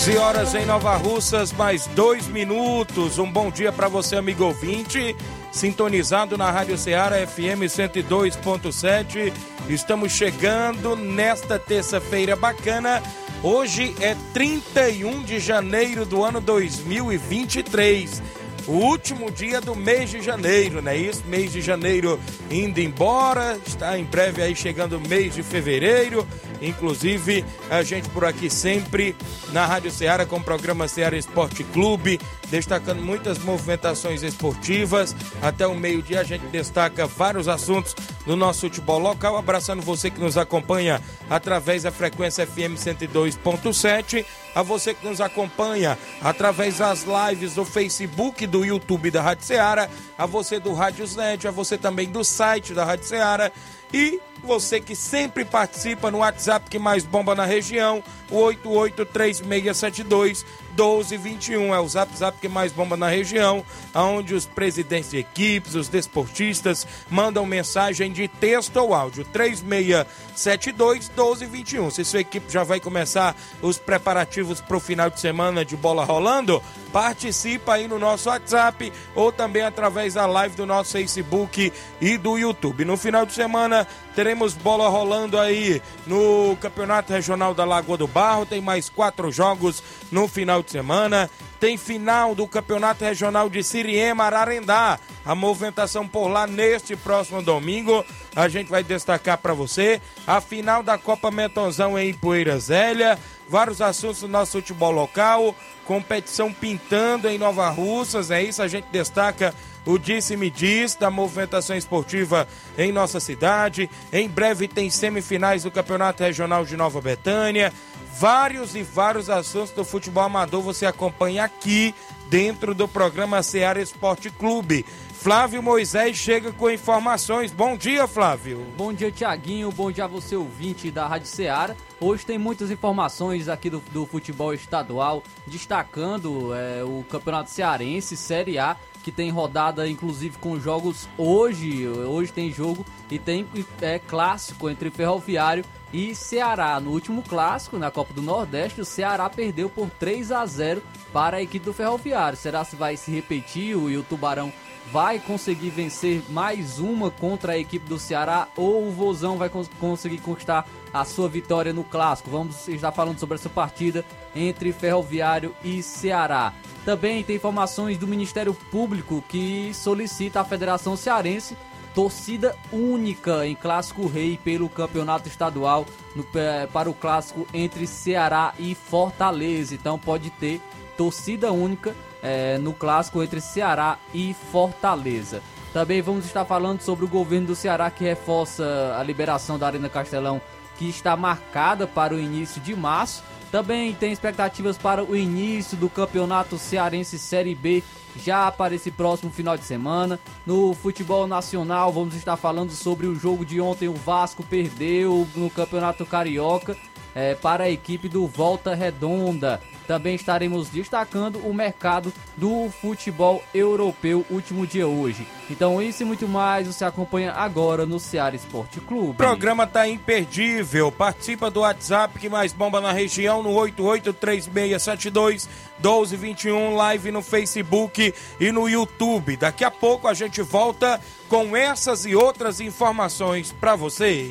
11 horas em Nova Russas, mais dois minutos. Um bom dia para você, amigo ouvinte, sintonizado na Rádio Ceará FM 102.7. Estamos chegando nesta terça-feira bacana. Hoje é 31 de janeiro do ano 2023 o último dia do mês de janeiro, não é isso? Mês de janeiro indo embora, está em breve aí chegando o mês de fevereiro. Inclusive, a gente por aqui sempre na Rádio Ceará com o programa Ceará Esporte Clube, destacando muitas movimentações esportivas. Até o meio-dia a gente destaca vários assuntos do nosso futebol local. Abraçando você que nos acompanha através da frequência FM 102.7, a você que nos acompanha através das lives do Facebook, do YouTube da Rádio Ceará, a você do Rádio Net, a você também do site da Rádio Ceará e você que sempre participa no WhatsApp que mais bomba na região, o 883672 1221 é o zap zap que mais bomba na região, onde os presidentes de equipes, os desportistas mandam mensagem de texto ou áudio 3672 1221. Se sua equipe já vai começar os preparativos para o final de semana de bola rolando, participa aí no nosso WhatsApp ou também através da live do nosso Facebook e do YouTube. No final de semana teremos bola rolando aí no Campeonato Regional da Lagoa do Barro, tem mais quatro jogos no final de semana. Tem final do Campeonato Regional de Siriema Ararendá. A movimentação por lá neste próximo domingo. A gente vai destacar para você a final da Copa Metonzão em Poeira Zélia. Vários assuntos do nosso futebol local. Competição pintando em Nova Russas. É isso, a gente destaca o disse-me diz da movimentação esportiva em nossa cidade. Em breve tem semifinais do Campeonato Regional de Nova Betânia. Vários e vários assuntos do futebol amador você acompanha aqui dentro do programa Seara Esporte Clube. Flávio Moisés chega com informações. Bom dia, Flávio. Bom dia, Tiaguinho. Bom dia a você, ouvinte da Rádio Ceará. Hoje tem muitas informações aqui do, do futebol estadual, destacando é, o Campeonato Cearense, Série A, que tem rodada inclusive com jogos hoje. Hoje tem jogo e tem é, clássico entre Ferroviário e Ceará. No último clássico, na Copa do Nordeste, o Ceará perdeu por 3 a 0 para a equipe do Ferroviário. Será se vai se repetir e o Tubarão vai conseguir vencer mais uma contra a equipe do Ceará ou o Vozão vai cons conseguir conquistar a sua vitória no clássico? Vamos estar falando sobre essa partida entre Ferroviário e Ceará. Também tem informações do Ministério Público que solicita à Federação Cearense torcida única em Clássico Rei pelo Campeonato Estadual no, para o clássico entre Ceará e Fortaleza. Então pode ter torcida única é, no clássico entre Ceará e Fortaleza. Também vamos estar falando sobre o governo do Ceará que reforça a liberação da Arena Castelão, que está marcada para o início de março. Também tem expectativas para o início do Campeonato Cearense Série B já para esse próximo final de semana. No futebol nacional, vamos estar falando sobre o jogo de ontem. O Vasco perdeu no Campeonato Carioca é, para a equipe do Volta Redonda. Também estaremos destacando o mercado do futebol europeu último dia hoje. Então isso e muito mais você acompanha agora no Ceará Esporte Clube. O programa tá imperdível. Participa do WhatsApp que mais bomba na região no 883672 1221, live no Facebook e no YouTube. Daqui a pouco a gente volta com essas e outras informações para você.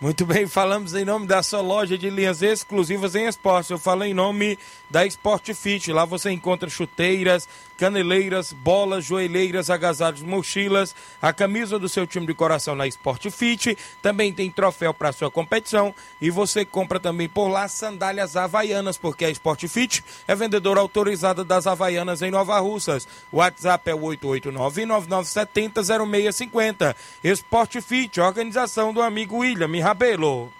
Muito bem, falamos em nome da sua loja de linhas exclusivas em esporte. Eu falo em nome da Sport Fit. Lá você encontra chuteiras, caneleiras, bolas, joelheiras, agasalhos, mochilas, a camisa do seu time de coração na Sport Fit. Também tem troféu para sua competição e você compra também por lá sandálias havaianas, porque a Sport Fit é vendedora autorizada das havaianas em Nova Russas. WhatsApp é o 889-9970-0650. Sport Fit, organização do amigo William Rabelo.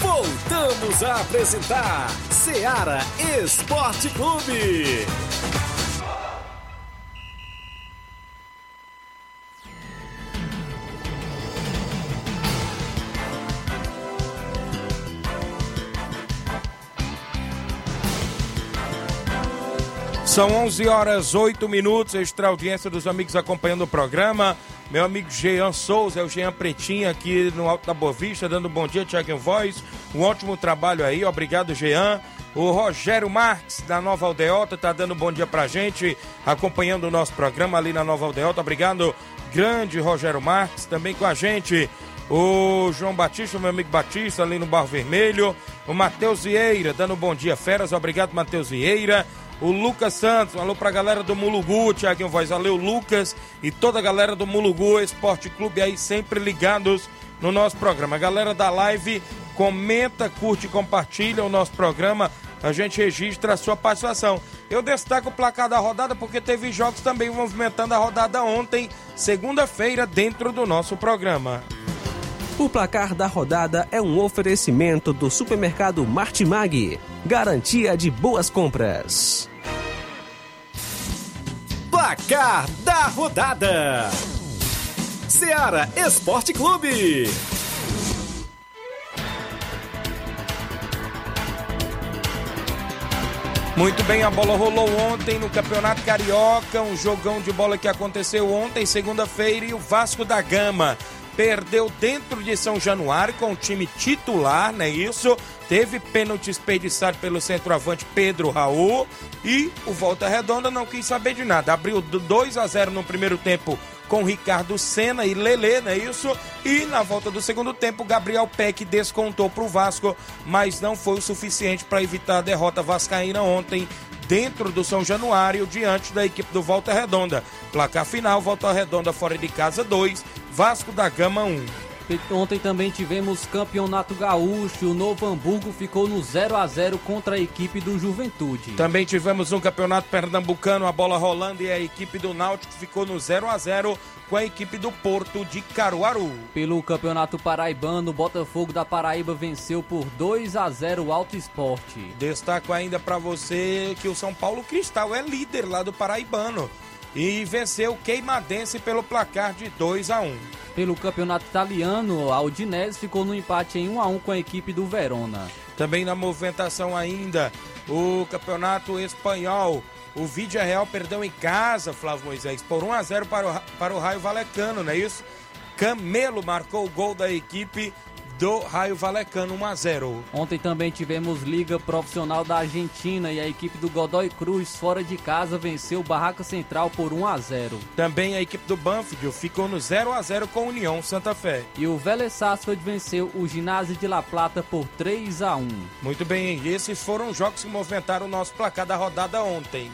Voltamos a apresentar Seara Esporte Clube. São 11 horas 8 minutos, extra audiência dos amigos acompanhando o programa. Meu amigo Jean Souza, é o Jean Pretinho aqui no Alto da Boa Vista, dando um bom dia, Tiago Voz. Um ótimo trabalho aí, obrigado, Jean. O Rogério Marques, da Nova Aldeota, tá dando um bom dia pra gente, acompanhando o nosso programa ali na Nova Aldeota. Obrigado, grande Rogério Marques, também com a gente. O João Batista, meu amigo Batista, ali no Barro Vermelho. O Matheus Vieira, dando um bom dia, feras. Obrigado, Matheus Vieira o Lucas Santos, alô pra galera do Mulugu, Tiaguinho Voz, valeu Lucas e toda a galera do Mulugu Esporte Clube aí sempre ligados no nosso programa. A galera da live comenta, curte compartilha o nosso programa, a gente registra a sua participação. Eu destaco o placar da rodada porque teve jogos também movimentando a rodada ontem, segunda-feira, dentro do nosso programa. O placar da rodada é um oferecimento do supermercado Martimag. Garantia de boas compras. Placar da rodada: Seara Esporte Clube. Muito bem, a bola rolou ontem no Campeonato Carioca, um jogão de bola que aconteceu ontem, segunda-feira, e o Vasco da Gama perdeu dentro de São Januário com o time titular, não é isso? Teve pênalti desperdiçado pelo centroavante Pedro Raul e o Volta Redonda não quis saber de nada. Abriu 2 a 0 no primeiro tempo com Ricardo Senna e Lele, não é isso? E na volta do segundo tempo, Gabriel Peck descontou para o Vasco, mas não foi o suficiente para evitar a derrota vascaína ontem dentro do São Januário, diante da equipe do Volta Redonda. Placar final, Volta Redonda fora de casa 2, Vasco da Gama 1. Ontem também tivemos campeonato gaúcho. O Novo Hamburgo ficou no 0 a 0 contra a equipe do Juventude. Também tivemos um campeonato pernambucano, a bola rolando e a equipe do Náutico ficou no 0 a 0 com a equipe do Porto de Caruaru. Pelo Campeonato Paraibano, o Botafogo da Paraíba venceu por 2 a 0 o Alto Esporte. Destaco ainda para você que o São Paulo Cristal é líder lá do Paraibano e venceu o Queimadense pelo placar de 2 a 1. Pelo campeonato italiano, a Udinese ficou no empate em 1 a 1 com a equipe do Verona. Também na movimentação ainda, o campeonato espanhol, o Vídea Real perdeu em casa, Flávio Moisés, por 1 a 0 para o, para o Raio Valecano, não é isso? Camelo marcou o gol da equipe do Raio Valecano 1 a 0. Ontem também tivemos Liga Profissional da Argentina e a equipe do Godoy Cruz fora de casa venceu o Barraca Central por 1 a 0. Também a equipe do Banfield ficou no 0 a 0 com a União Santa Fé. E o Vélez Sarsfield venceu o Ginásio de La Plata por 3 a 1. Muito bem, esses foram os jogos que movimentaram o nosso placar da rodada ontem.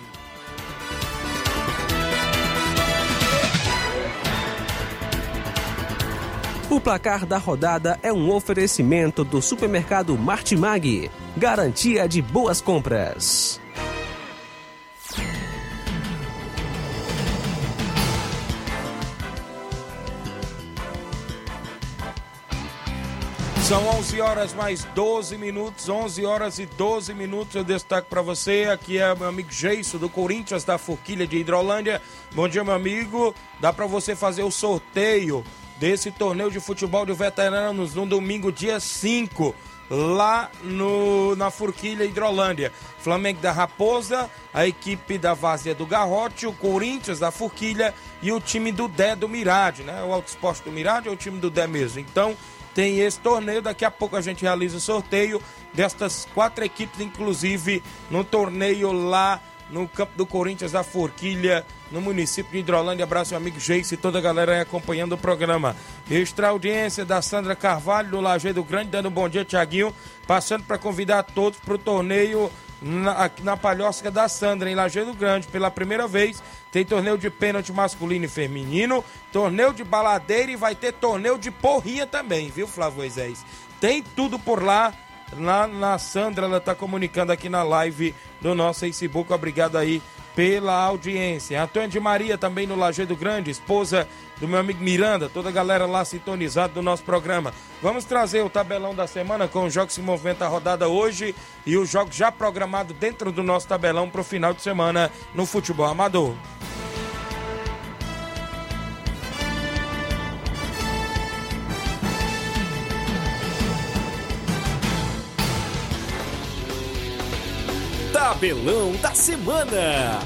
O placar da rodada é um oferecimento do supermercado Martimag, garantia de boas compras. São 11 horas mais 12 minutos, 11 horas e 12 minutos. Eu destaco para você. Aqui é meu amigo Geiso do Corinthians da Forquilha de Hidrolândia. Bom dia, meu amigo. Dá para você fazer o sorteio desse torneio de futebol de veteranos no domingo, dia 5, lá no, na Forquilha Hidrolândia. Flamengo da Raposa, a equipe da Vazia do Garrote, o Corinthians da Forquilha e o time do Dé do Mirade, né? O Alto Esporte do Mirade é o time do Dé mesmo. Então, tem esse torneio. Daqui a pouco a gente realiza o sorteio destas quatro equipes, inclusive no torneio lá no campo do Corinthians da Forquilha, no município de Hidrolândia. Abraço, meu amigo Geice e toda a galera aí acompanhando o programa. Extra audiência da Sandra Carvalho, do Lajeado Grande, dando um bom dia, Tiaguinho. Passando para convidar todos para o torneio na, na Palhosca da Sandra, em Lajeado Grande, pela primeira vez. Tem torneio de pênalti masculino e feminino, torneio de baladeira e vai ter torneio de porrinha também, viu, Flávio Moisés? Tem tudo por lá. Na, na Sandra, ela está comunicando aqui na live do nosso Facebook. Obrigado aí pela audiência. Antônio de Maria também no Lajeado Grande, esposa do meu amigo Miranda, toda a galera lá sintonizada do nosso programa. Vamos trazer o tabelão da semana com os jogos que se movimenta a rodada hoje e os jogos já programados dentro do nosso tabelão para o final de semana no futebol amador. Tabelão da semana.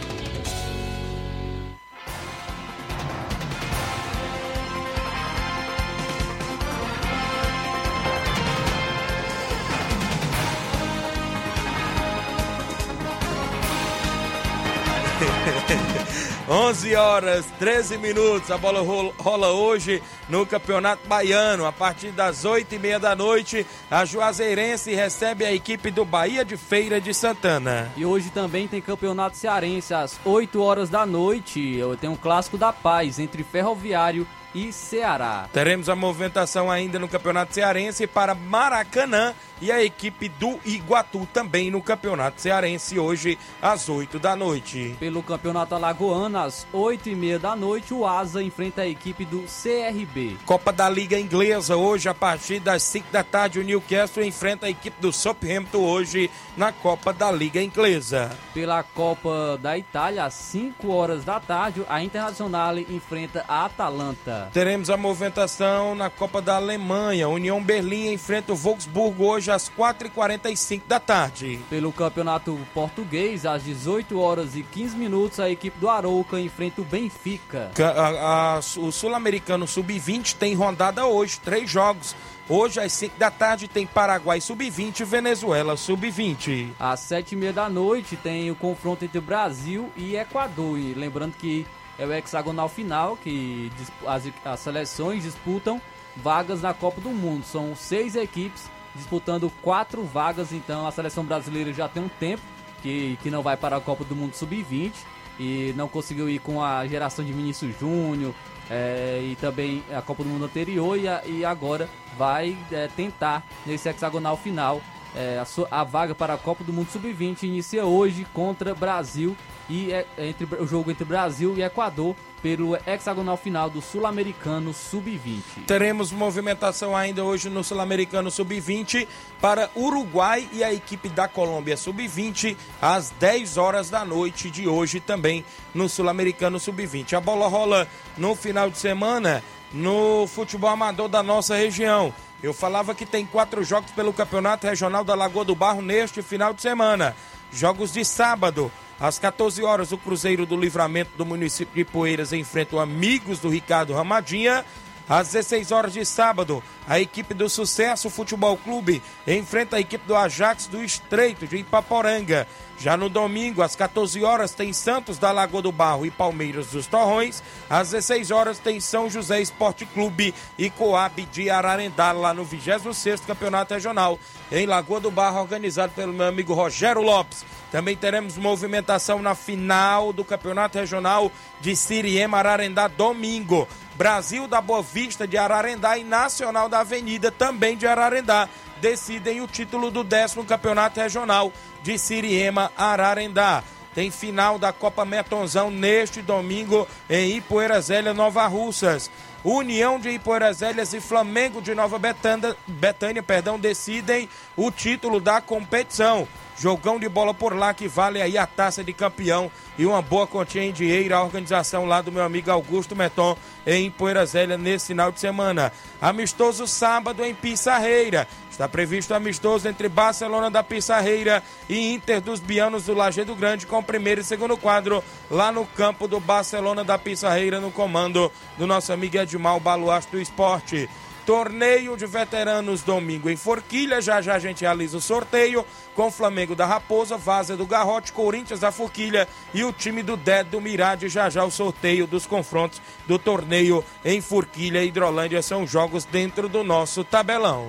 Onze horas 13 minutos. A bola rola hoje no Campeonato Baiano. A partir das oito e meia da noite, a Juazeirense recebe a equipe do Bahia de Feira de Santana. E hoje também tem Campeonato Cearense às 8 horas da noite. Tem um clássico da paz entre Ferroviário e Ceará. Teremos a movimentação ainda no Campeonato Cearense para Maracanã e a equipe do Iguatu também no Campeonato Cearense hoje às 8 da noite. Pelo Campeonato Alagoano, às 8 e meia da noite, o Asa enfrenta a equipe do CRB. Copa da Liga Inglesa hoje a partir das 5 da tarde o Newcastle enfrenta a equipe do Southampton hoje na Copa da Liga Inglesa. Pela Copa da Itália, às 5 horas da tarde, a Internacional enfrenta a Atalanta. Teremos a movimentação na Copa da Alemanha. União Berlim enfrenta o Wolfsburgo hoje às 4h45 da tarde. Pelo Campeonato Português, às 18 horas e 15 minutos, a equipe do Arouca enfrenta o Benfica. A, a, o Sul-Americano Sub-20 tem rodada hoje, três jogos. Hoje, às 5 da tarde, tem Paraguai Sub-20 e Venezuela Sub-20. Às 7h30 da noite, tem o confronto entre Brasil e Equador. E lembrando que é o hexagonal final, que as, as seleções disputam vagas na Copa do Mundo. São seis equipes disputando quatro vagas, então a seleção brasileira já tem um tempo que, que não vai para a Copa do Mundo Sub-20 e não conseguiu ir com a geração de Vinícius Júnior é, e também a Copa do Mundo anterior. E, a, e agora vai é, tentar nesse hexagonal final é, a, sua, a, vaga para a Copa do Mundo Sub-20 inicia hoje contra Brasil e é, entre o jogo entre Brasil e Equador pelo hexagonal final do Sul-Americano Sub-20. Teremos movimentação ainda hoje no Sul-Americano Sub-20 para Uruguai e a equipe da Colômbia Sub-20 às 10 horas da noite de hoje também no Sul-Americano Sub-20. A bola rola no final de semana no futebol amador da nossa região. Eu falava que tem quatro jogos pelo Campeonato Regional da Lagoa do Barro neste final de semana. Jogos de sábado. Às 14 horas, o Cruzeiro do Livramento do município de Poeiras enfrenta o Amigos do Ricardo Ramadinha. Às 16 horas de sábado, a equipe do Sucesso Futebol Clube enfrenta a equipe do Ajax do Estreito de Ipaporanga. Já no domingo, às 14 horas, tem Santos da Lagoa do Barro e Palmeiras dos Torrões. Às 16 horas, tem São José Esporte Clube e Coab de Ararendá, lá no 26º Campeonato Regional, em Lagoa do Barro, organizado pelo meu amigo Rogério Lopes. Também teremos movimentação na final do Campeonato Regional de Siriema Ararendá, domingo. Brasil da Boa Vista de Ararendá e Nacional da Avenida, também de Ararendá, decidem o título do décimo Campeonato Regional de Siriema Ararendá. tem final da Copa Metonzão neste domingo em Ipueira Zélia, Nova Russas. União de Ipoeiras e Flamengo de Nova Betânia perdão, decidem o título da competição. Jogão de bola por lá que vale aí a taça de campeão e uma boa quantia em dinheiro. A organização lá do meu amigo Augusto Meton em Poeira Zélia nesse final de semana. Amistoso sábado em Pissarreira. Está previsto amistoso entre Barcelona da Pissarreira e Inter dos Bianos do Lajeado Grande com o primeiro e segundo quadro lá no campo do Barcelona da Pissarreira no comando do nosso amigo Edmar Baluarte do Esporte. Torneio de Veteranos domingo em Forquilha. Já já a gente realiza o sorteio com Flamengo da Raposa, Vaza do Garrote, Corinthians da Forquilha e o time do Ded do Mirade. Já já o sorteio dos confrontos do torneio em Forquilha e Hidrolândia. São jogos dentro do nosso tabelão.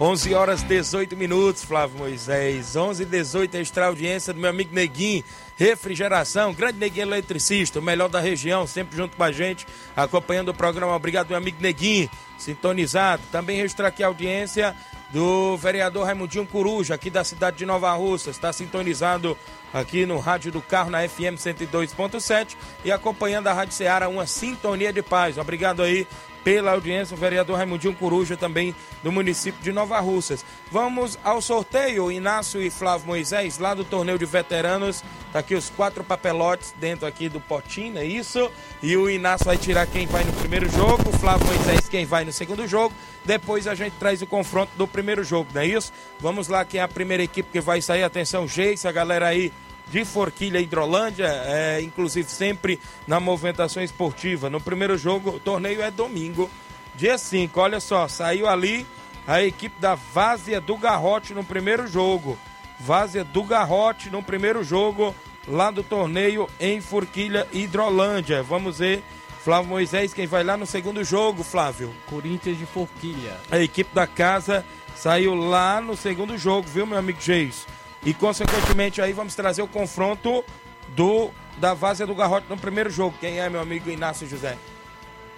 11 horas 18 minutos, Flávio Moisés. 11 e 18 extra audiência do meu amigo Neguinho. Refrigeração, grande Neguinho eletricista, o melhor da região, sempre junto com a gente, acompanhando o programa. Obrigado, meu amigo Neguinho, sintonizado. Também registrar aqui a audiência do vereador Raimundinho Coruja, aqui da cidade de Nova Russa. Está sintonizado aqui no Rádio do Carro, na FM 102.7 e acompanhando a Rádio Ceará, uma sintonia de paz. Obrigado aí pela audiência, o vereador Raimundinho Coruja, também do município de Nova Russas. Vamos ao sorteio, Inácio e Flávio Moisés, lá do torneio de veteranos. Tá aqui os quatro papelotes dentro aqui do potinho, é isso? E o Inácio vai tirar quem vai no primeiro jogo, o Flávio Moisés quem vai no segundo jogo. Depois a gente traz o confronto do primeiro jogo, não é isso? Vamos lá, quem é a primeira equipe que vai sair. Atenção, Geice, a galera aí de Forquilha Hidrolândia, é, inclusive sempre na movimentação esportiva. No primeiro jogo, o torneio é domingo, dia 5. Olha só, saiu ali a equipe da Várzea do Garrote no primeiro jogo. Várzea do Garrote no primeiro jogo lá do torneio em Forquilha Hidrolândia. Vamos ver. Flávio Moisés, quem vai lá no segundo jogo, Flávio? Corinthians de Forquilha. A equipe da casa saiu lá no segundo jogo, viu, meu amigo Geis? E, consequentemente, aí vamos trazer o confronto do da Várzea do Garrote no primeiro jogo. Quem é, meu amigo Inácio José?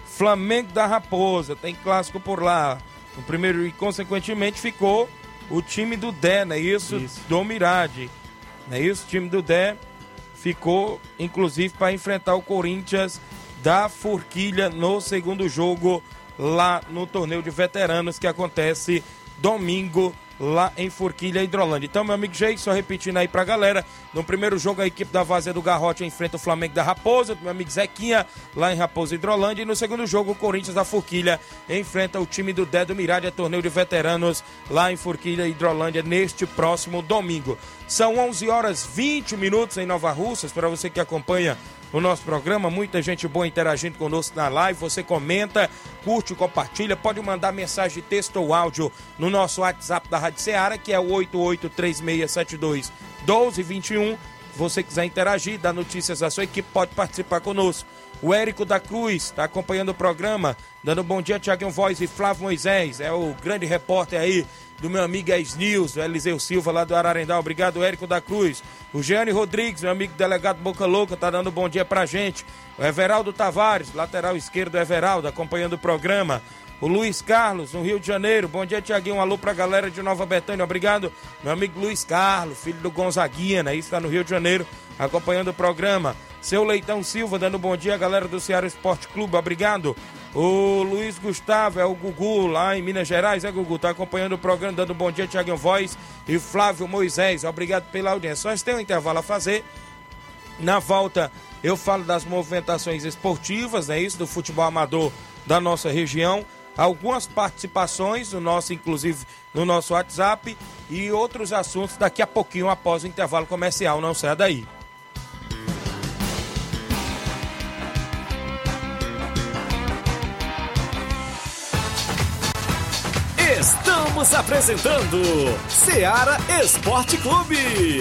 Flamengo da Raposa, tem clássico por lá. No primeiro, e, consequentemente, ficou o time do Dé, não é isso? isso. Do Mirade. Não é isso? O time do Dé ficou, inclusive, para enfrentar o Corinthians da Forquilha no segundo jogo lá no torneio de veteranos que acontece domingo lá em Forquilha, Hidrolândia. Então, meu amigo Jay, só repetindo aí pra galera, no primeiro jogo a equipe da Vazia do Garrote enfrenta o Flamengo da Raposa, meu amigo Zequinha, lá em Raposa, Hidrolândia, e no segundo jogo o Corinthians da Forquilha enfrenta o time do Dedo Mirade, torneio de veteranos, lá em Forquilha, Hidrolândia, neste próximo domingo. São 11 horas 20 minutos em Nova Russas, para você que acompanha o nosso programa. Muita gente boa interagindo conosco na live. Você comenta, curte, compartilha. Pode mandar mensagem de texto ou áudio no nosso WhatsApp da Rádio Ceará, que é o 883672 1221. Se você quiser interagir, dar notícias à sua equipe, pode participar conosco. O Érico da Cruz está acompanhando o programa, dando um bom dia, Tiaguinho Voz e Flávio Moisés, é o grande repórter aí do meu amigo Ex News, Eliseu Silva lá do Ararendá. Obrigado, Érico da Cruz. O Gianni Rodrigues, meu amigo delegado Boca Louca, tá dando um bom dia pra gente. O Everaldo Tavares, lateral esquerdo Everaldo, acompanhando o programa. O Luiz Carlos, no Rio de Janeiro. Bom dia, Tiaguinho. Um alô pra galera de Nova Betânia. Obrigado, meu amigo Luiz Carlos, filho do Gonzaguinha, né? Isso tá no Rio de Janeiro, acompanhando o programa. Seu Leitão Silva, dando bom dia, galera do Ceará Esporte Clube. Obrigado. O Luiz Gustavo, é o Gugu, lá em Minas Gerais, é Gugu, tá acompanhando o programa, dando bom dia, Tiaguinho Voz e Flávio Moisés. Obrigado pela audiência. Nós temos um intervalo a fazer. Na volta, eu falo das movimentações esportivas, né? Isso, do futebol amador da nossa região. Algumas participações, no nosso, inclusive no nosso WhatsApp, e outros assuntos daqui a pouquinho após o intervalo comercial. Não saia daí. Estamos apresentando Seara Esporte Clube.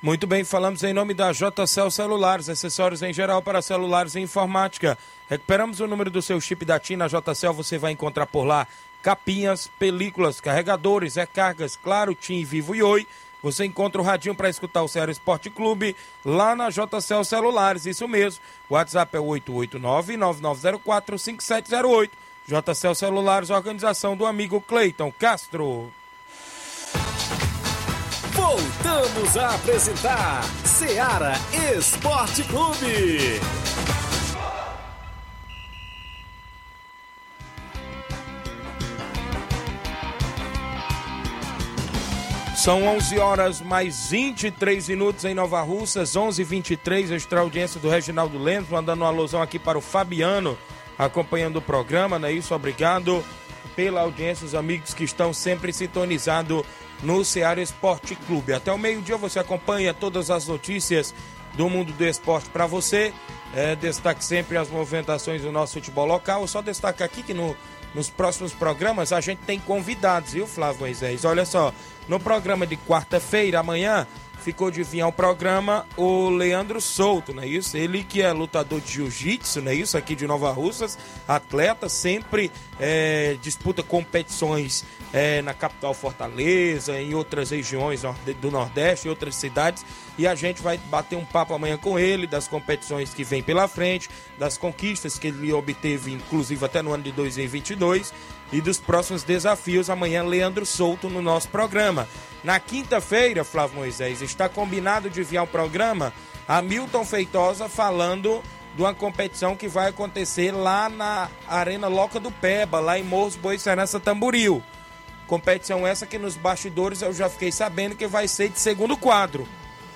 Muito bem, falamos em nome da JCL Celulares, acessórios em geral para celulares e informática. Recuperamos o número do seu chip da TIM na JCL, você vai encontrar por lá capinhas, películas, carregadores, recargas, claro, TIM, Vivo e Oi. Você encontra o radinho para escutar o Ceará Esporte Clube lá na JCL Celulares, isso mesmo. O WhatsApp é 889-9904-5708. JCL Celulares, organização do amigo Cleiton Castro. Voltamos a apresentar Seara Esporte Clube. São 11 horas mais 23 minutos em Nova Russas, 11:23 extra audiência do Reginaldo Lemos, mandando uma alusão aqui para o Fabiano, acompanhando o programa, não é isso? Obrigado pela audiência, os amigos que estão sempre sintonizados no Ceará Esporte Clube. Até o meio-dia você acompanha todas as notícias do mundo do esporte para você. É, destaque sempre as movimentações do nosso futebol local. Só destacar aqui que no, nos próximos programas a gente tem convidados, viu, Flávio Moisés? Olha só, no programa de quarta-feira, amanhã, ficou de vir ao programa o Leandro Souto, não é isso? Ele que é lutador de jiu-jitsu, não é isso? Aqui de Nova Russas, atleta, sempre é, disputa competições é, na capital Fortaleza, em outras regiões do Nordeste, em outras cidades. E a gente vai bater um papo amanhã com ele, das competições que vem pela frente, das conquistas que ele obteve, inclusive até no ano de 2022 e dos próximos desafios. Amanhã, Leandro Souto no nosso programa. Na quinta-feira, Flávio Moisés, está combinado de vir ao programa Hamilton Feitosa falando de uma competição que vai acontecer lá na Arena Loca do Peba, lá em Morros Boi Serança Tamboril. Competição essa que nos bastidores eu já fiquei sabendo que vai ser de segundo quadro,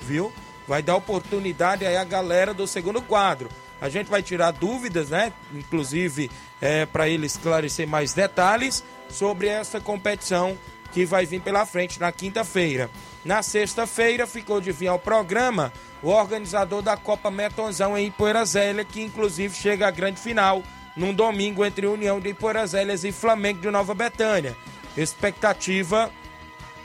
viu? Vai dar oportunidade aí a galera do segundo quadro. A gente vai tirar dúvidas, né? Inclusive, é, para ele esclarecer mais detalhes sobre essa competição que vai vir pela frente na quinta-feira. Na sexta-feira ficou de vir ao programa o organizador da Copa Metonzão em Ipoeira Zélia, que inclusive chega à grande final num domingo entre União de Ipoeira Zélias e Flamengo de Nova Betânia. Expectativa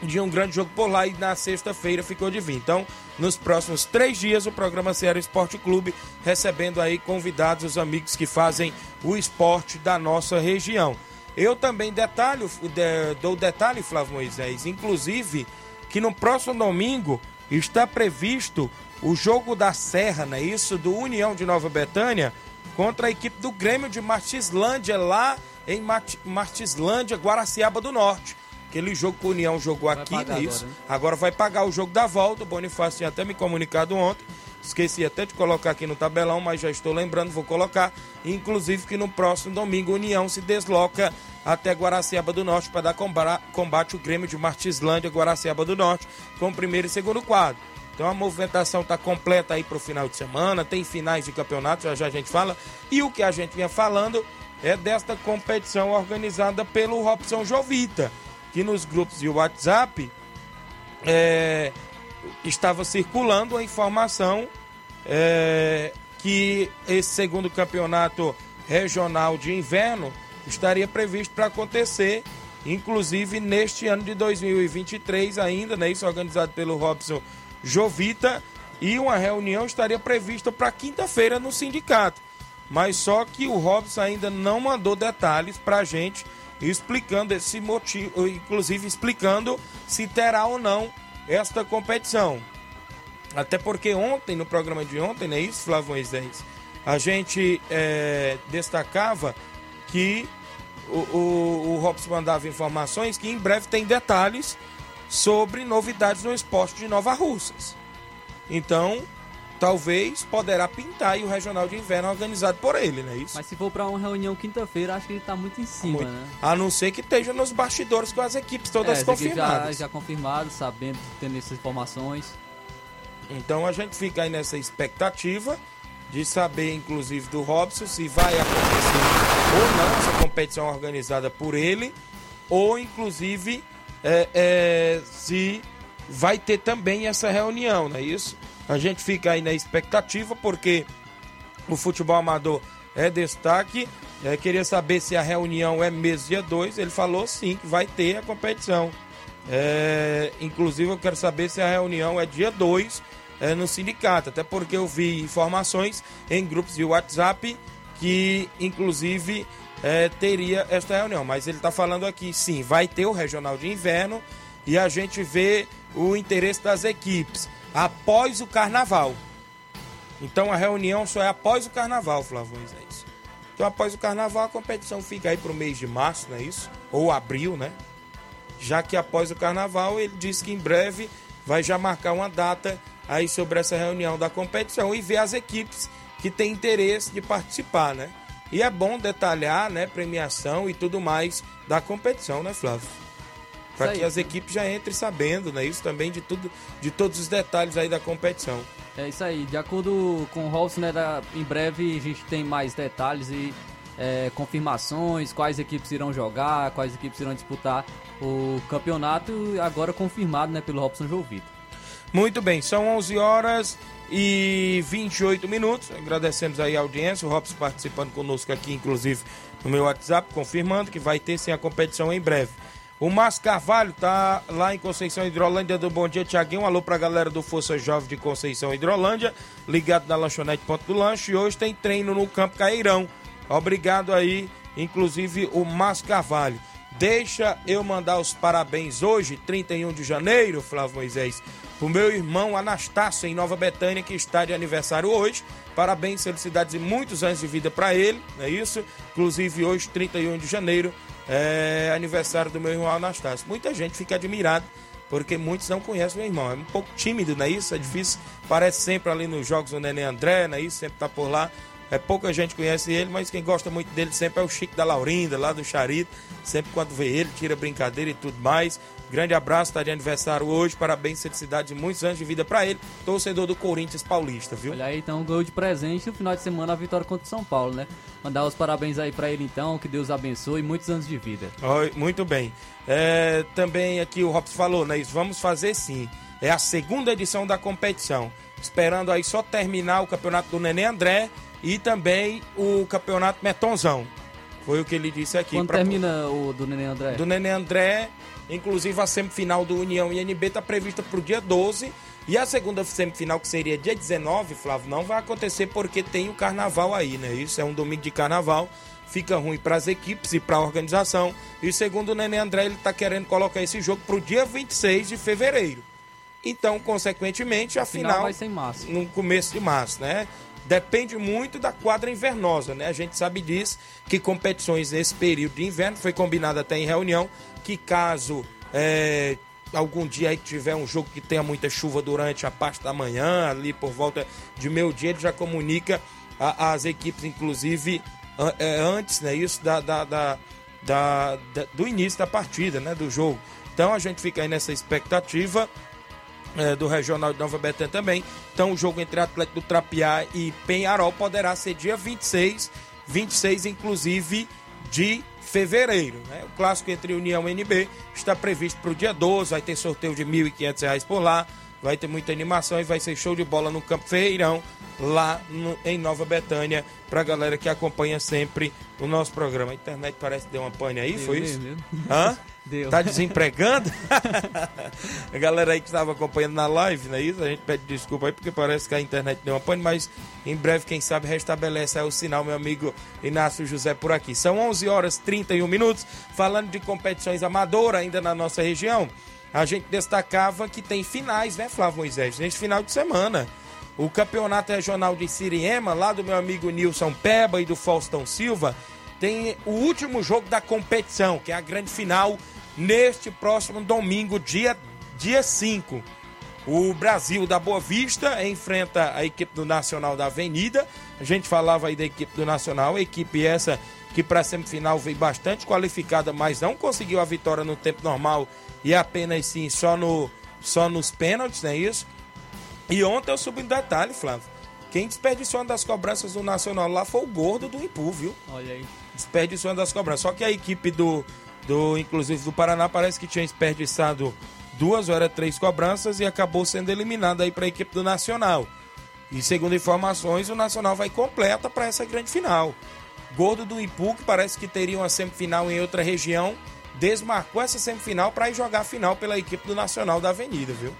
de um grande jogo por lá e na sexta-feira ficou de vir. Então, nos próximos três dias, o programa Ceará Esporte Clube recebendo aí convidados, os amigos que fazem o esporte da nossa região. Eu também detalho, dou detalhe, Flávio Moisés, inclusive que no próximo domingo está previsto o jogo da Serra, não é isso? Do União de Nova Betânia contra a equipe do Grêmio de Martislândia, lá em Martislândia, Guaraciaba do Norte. Aquele jogo que o União jogou vai aqui, não é isso? Agora, agora vai pagar o jogo da volta. O Bonifácio tinha até me comunicado ontem Esqueci até de colocar aqui no tabelão, mas já estou lembrando, vou colocar. Inclusive que no próximo domingo a União se desloca até Guaraciaba do Norte para dar combate o Grêmio de Martislândia, Guaraciaba do Norte, com o primeiro e segundo quadro. Então a movimentação está completa aí para o final de semana, tem finais de campeonato, já já a gente fala. E o que a gente vinha falando é desta competição organizada pelo Robson Jovita, que nos grupos de WhatsApp é, estava circulando a informação é, que esse segundo campeonato regional de inverno estaria previsto para acontecer, inclusive neste ano de 2023 ainda, né, isso organizado pelo Robson Jovita, e uma reunião estaria prevista para quinta-feira no sindicato. Mas só que o Robson ainda não mandou detalhes para a gente explicando esse motivo, inclusive explicando se terá ou não esta competição. Até porque ontem, no programa de ontem, não é isso, Flávio Moisés? A gente é, destacava que o, o, o Robson mandava informações que em breve tem detalhes sobre novidades no esporte de Nova Russas. Então, talvez poderá pintar aí o regional de inverno organizado por ele, não é isso? Mas se for pra uma reunião quinta-feira, acho que ele tá muito em cima, Muito. né? A não ser que esteja nos bastidores com as equipes todas É, as equipes confirmadas. Já, já confirmado, sabendo, tendo essas informações. Então a gente fica aí nessa expectativa de saber, inclusive, do Robson, se vai acontecer ou não essa competição organizada por ele, ou inclusive é, é, se vai ter também essa reunião, não é isso? A gente fica aí na expectativa, porque o futebol amador é destaque. É, queria saber se a reunião é mês dia 2. Ele falou sim que vai ter a competição. É, inclusive, eu quero saber se a reunião é dia 2 é, no sindicato, até porque eu vi informações em grupos de WhatsApp que, inclusive, é, teria esta reunião. Mas ele está falando aqui, sim, vai ter o regional de inverno e a gente vê o interesse das equipes após o carnaval. Então a reunião só é após o carnaval, Flávio Moisés. Então após o carnaval a competição fica aí para o mês de março, não é isso? Ou abril, né? Já que após o carnaval ele disse que em breve vai já marcar uma data aí sobre essa reunião da competição e ver as equipes que têm interesse de participar, né? E é bom detalhar, né, premiação e tudo mais da competição, né, Flávio? Para que as equipes já entrem sabendo, né? Isso também de tudo, de todos os detalhes aí da competição. É isso aí, de acordo com o Robson, né, da- em breve a gente tem mais detalhes e é, confirmações, quais equipes irão jogar, quais equipes irão disputar o campeonato, agora confirmado né, pelo Robson João Vitor. Muito bem, são 11 horas e 28 minutos. Agradecemos aí a audiência, o Robson participando conosco aqui, inclusive no meu WhatsApp, confirmando que vai ter sim a competição em breve. O Márcio Carvalho tá lá em Conceição Hidrolândia do Bom Dia Tiaguinho. Um alô pra galera do Força Jovem de Conceição Hidrolândia, ligado na lanchonete Ponto do Lanche. E hoje tem treino no Campo Cairão. Obrigado aí, inclusive o Márcio Carvalho. Deixa eu mandar os parabéns hoje, 31 de janeiro, Flávio Moisés, pro meu irmão Anastácio, em Nova Betânia, que está de aniversário hoje. Parabéns, felicidades e muitos anos de vida para ele, não é isso? Inclusive hoje, 31 de janeiro, é aniversário do meu irmão Anastácio. Muita gente fica admirada, porque muitos não conhecem meu irmão. É um pouco tímido, não é isso? É difícil, parece sempre ali nos jogos do Nenê André, não é isso? Sempre tá por lá. É pouca gente conhece ele, mas quem gosta muito dele sempre é o Chico da Laurinda, lá do Charito. Sempre quando vê ele, tira brincadeira e tudo mais. Grande abraço, tá de aniversário hoje. Parabéns, felicidade muitos anos de vida para ele. Torcedor do Corinthians Paulista, viu? Olha aí, então ganhou de presente no final de semana a vitória contra o São Paulo, né? Mandar os parabéns aí pra ele então, que Deus abençoe muitos anos de vida. Oi, Muito bem. É, também aqui o Robson falou, né? Isso vamos fazer sim. É a segunda edição da competição. Esperando aí só terminar o campeonato do Nenê André e também o campeonato Metonzão. Foi o que ele disse aqui. Quando pra- termina o do Nenê André? do Nenê André. Inclusive a semifinal do União e NB está prevista para o dia 12. E a segunda semifinal, que seria dia 19, Flávio, não vai acontecer porque tem o carnaval aí, né? Isso é um domingo de carnaval. Fica ruim para as equipes e para a organização. E segundo o Nenê André, ele está querendo colocar esse jogo para o dia 26 de fevereiro. Então, consequentemente, a Final final vai ser em março. no começo de março, né? Depende muito da quadra invernosa, né? A gente sabe disso, que competições nesse período de inverno, foi combinado até em reunião, que caso é, algum dia aí tiver um jogo que tenha muita chuva durante a parte da manhã, ali por volta de meio dia, ele já comunica a- as equipes, inclusive, an- é, antes, né? Isso da- da- da- da- do início da partida, né? Do jogo. Então a gente fica aí nessa expectativa é, do Regional de Nova Betânia também. Então o jogo entre Atlético do Trapiá e Penharol poderá ser dia 26, 26 inclusive de fevereiro. Né? O clássico entre União e NB está previsto para o dia 12, vai ter sorteio de 1.500 reais por lá, vai ter muita animação e vai ser show de bola no Campo Ferreirão, lá no- em Nova Betânia, para a galera que acompanha sempre o nosso programa. A internet parece que deu uma pane aí, foi Deu, isso? deu, deu. Hã? Deu. Tá desempregando? a galera aí que estava acompanhando na live, não é isso? A gente pede desculpa aí porque parece que a internet deu uma pane, mas em breve, quem sabe, restabelece aí o sinal, meu amigo Inácio José por aqui. São 11 horas e 31 minutos, falando de competições amadoras ainda na nossa região. A gente destacava que tem finais, né, Flávio Moisés? Neste final de semana. O Campeonato Regional de Siriema, lá do meu amigo Nilson Peba e do Faustão Silva, tem o último jogo da competição, que é a grande final, neste próximo domingo, dia, dia 5. O Brasil da Boa Vista enfrenta a equipe do Nacional da Avenida. A gente falava aí da equipe do Nacional, a equipe essa que para a semifinal veio bastante qualificada, mas não conseguiu a vitória no tempo normal e apenas sim só, no, só nos pênaltis, não é isso? E ontem eu subi um detalhe, Flávio. Quem desperdiçou uma das cobranças do Nacional lá foi o gordo do Impu, viu? Olha aí. Desperdiçou uma das cobranças. Só que a equipe do, do inclusive do Paraná, parece que tinha desperdiçado duas ou era três cobranças e acabou sendo eliminada aí para a equipe do Nacional. E segundo informações, o Nacional vai completa para essa grande final. Gordo do Ipu, que parece que teria uma semifinal em outra região, desmarcou essa semifinal para ir jogar a final pela equipe do Nacional da Avenida, viu?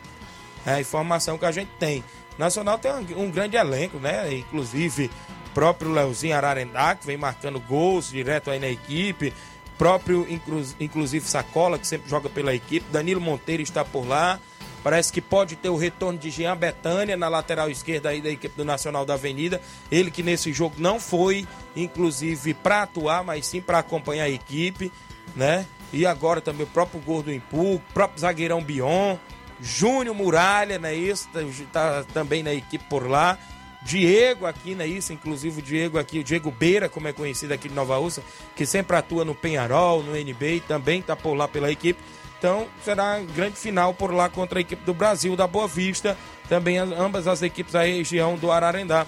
É a informação que a gente tem. Nacional tem um, grande elenco, né? Inclusive, próprio Leozinho Ararendá, que vem marcando gols direto aí na equipe. Próprio, inclu, inclusive, Sacola, que sempre joga pela equipe. Danilo Monteiro está por lá. Parece que pode ter o retorno de Jean Betânia na lateral esquerda aí da equipe do Nacional da Avenida. Ele que nesse jogo não foi, inclusive, para atuar, mas sim para acompanhar a equipe, né? E agora também o próprio Gordo Impu, o próprio zagueirão Bion, Júnior Muralha, não é isso? Tá, tá também na equipe por lá. Diego aqui, não é isso? Inclusive o Diego aqui, o Diego Beira, como é conhecido aqui de Nova Ursa, que sempre atua no Penharol, no NB, também tá por lá pela equipe. Então será grande final por lá contra a equipe do Brasil, da Boa Vista, também ambas as equipes da região do Ararendá,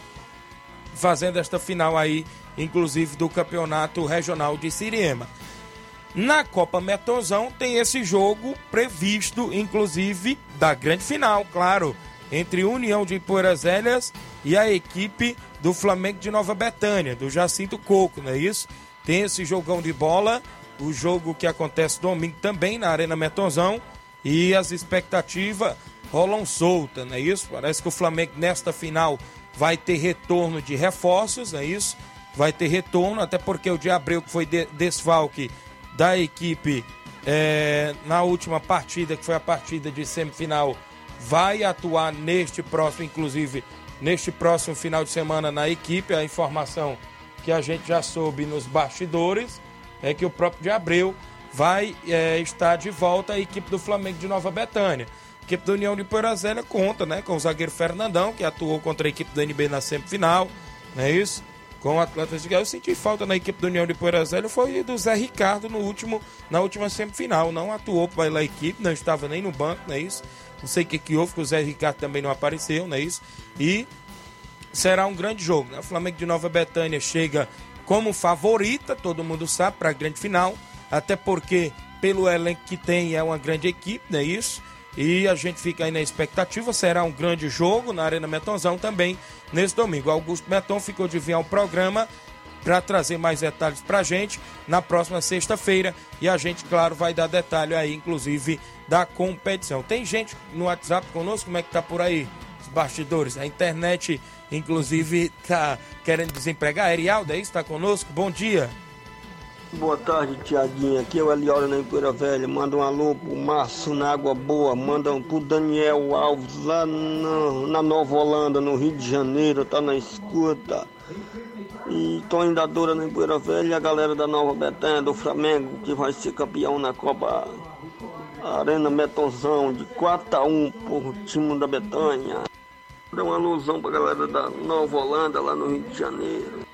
fazendo esta final aí, inclusive do campeonato regional de Siriema. Na Copa Metonzão tem esse jogo previsto, inclusive, da grande final, claro, entre União de Ipueiras e a equipe do Flamengo de Nova Betânia, do Jacinto Coco, não é isso? Tem esse jogão de bola, o jogo que acontece domingo também na Arena Metonzão, e as expectativas rolam solta, não é isso? Parece que o Flamengo nesta final vai ter retorno de reforços, não é isso? Vai ter retorno, até porque o de Abreu, que foi de desfalque da equipe é, na última partida, que foi a partida de semifinal, vai atuar neste próximo, inclusive neste próximo final de semana na equipe. A informação que a gente já soube nos bastidores é que o próprio de Abreu vai é, estar de volta à equipe do Flamengo de Nova Betânia. A equipe da União de Poeirazélia conta né, com o zagueiro Fernandão, que atuou contra a equipe do NB na semifinal, não é isso? Com o Atlético de Eu senti falta na equipe do União de Poeirazélia foi do Zé Ricardo no último, na última semifinal. Não atuou pela equipe, não estava nem no banco, não é isso? Não sei o que, que houve, que o Zé Ricardo também não apareceu, não é isso? E será um grande jogo. Né? O Flamengo de Nova Betânia chega como favorita, todo mundo sabe, para a grande final. Até porque, pelo elenco que tem, é uma grande equipe, não é isso? E a gente fica aí na expectativa. Será um grande jogo na Arena Metonzão também nesse domingo. Augusto Meton ficou de vir ao programa para trazer mais detalhes para a gente na próxima sexta-feira. E a gente, claro, vai dar detalhe aí, inclusive, da competição. Tem gente no WhatsApp conosco? Como é que tá por aí? Os bastidores. A internet, inclusive, tá querendo desempregar. Erialda, aí está conosco? Bom dia. Boa tarde, Tiaguinha. Aqui é o Eliora na Empoeira Velha. Manda um alô pro Márcio na Água Boa. Manda um pro Daniel Alves lá na, na Nova Holanda, no Rio de Janeiro. Tá na escuta. E tô ainda dura na Empoeira Velha. A galera da Nova Betânia, do Flamengo, que vai ser campeão na Copa Arena Metonzão, de 4 a 1 por time da Betânia. Dá uma alusão pra galera da Nova Holanda, lá no Rio de Janeiro.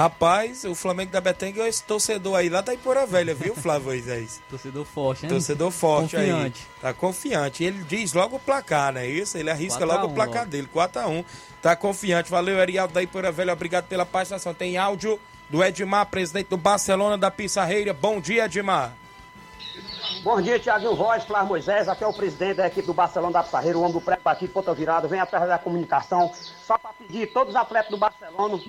Rapaz, o Flamengo da Betânia é esse torcedor aí lá da Ipora Velha, viu, Flávio Moisés? torcedor forte, né? Torcedor forte confiante. aí. Tá confiante. Ele diz logo o placar, não é isso? Ele arrisca logo o placar logo. dele, 4x1. Tá confiante. Valeu, Arialdo da Ipora Velha. Obrigado pela participação. Tem áudio do Edmar, presidente do Barcelona da Pissarreira. Bom dia, Edmar. Bom dia, Tiaguinho Voz, Flávio Moisés, aqui é o presidente da equipe do Barcelona da Pissarreira, o homem do pré-batido, ponta virada, vem atrás da comunicação, só para pedir todos os atletas do Barcelona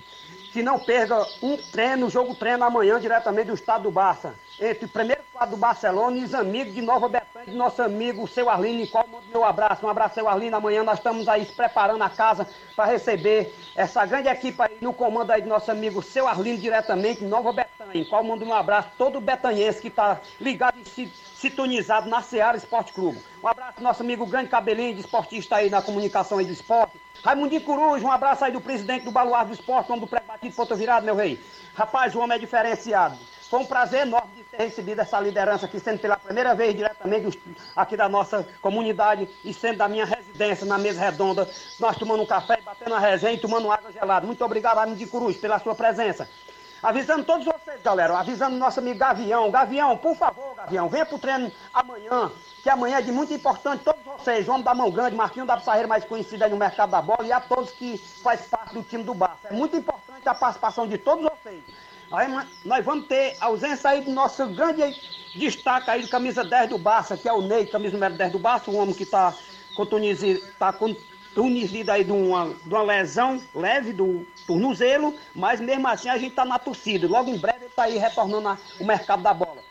que não perca um treino, jogo treino amanhã diretamente do estado do Barça. Entre o primeiro quadro do Barcelona e os amigos de Nova Betânia, nosso amigo, seu Arlindo, qual mando meu abraço. Um abraço, seu Arlindo. Amanhã nós estamos aí preparando a casa para receber essa grande equipe aí no comando aí do nosso amigo, seu Arlindo, diretamente de Nova Betânia. Qual mando um abraço todo betanhense que está ligado e sintonizado na Seara Esporte Clube. Um abraço nosso amigo grande cabelinho de esportista aí na comunicação aí do esporte. Raimundinho Coruja, um abraço aí do presidente do Baluar do Esporte, homem do pré-batido, foto virado, meu rei. Rapaz, o homem é diferenciado. Foi um prazer enorme de ter recebido essa liderança aqui, sendo pela primeira vez diretamente aqui da nossa comunidade e sendo da minha residência na mesa redonda. Nós tomando um café, batendo a resenha e tomando água gelada. Muito obrigado, amigo de Cruz, pela sua presença. Avisando todos vocês, galera, avisando nosso amigo Gavião. Gavião, por favor, Gavião, venha pro treino amanhã, que amanhã é de muito importante todos vocês, o homem da mão grande, Marquinho da Pissarreira, mais conhecido aí no mercado da bola, e a todos que faz parte do time do Barça. É muito importante a participação de todos vocês. Aí, nós vamos ter a ausência aí do nosso grande destaque aí de camisa 10 do Barça, que é o Ney, camisa número 10 do Barça, um homem que está contundido, tá contundido aí de uma, de uma lesão leve do tornozelo, mas mesmo assim a gente está na torcida. Logo em breve ele está aí retornando ao mercado da bola.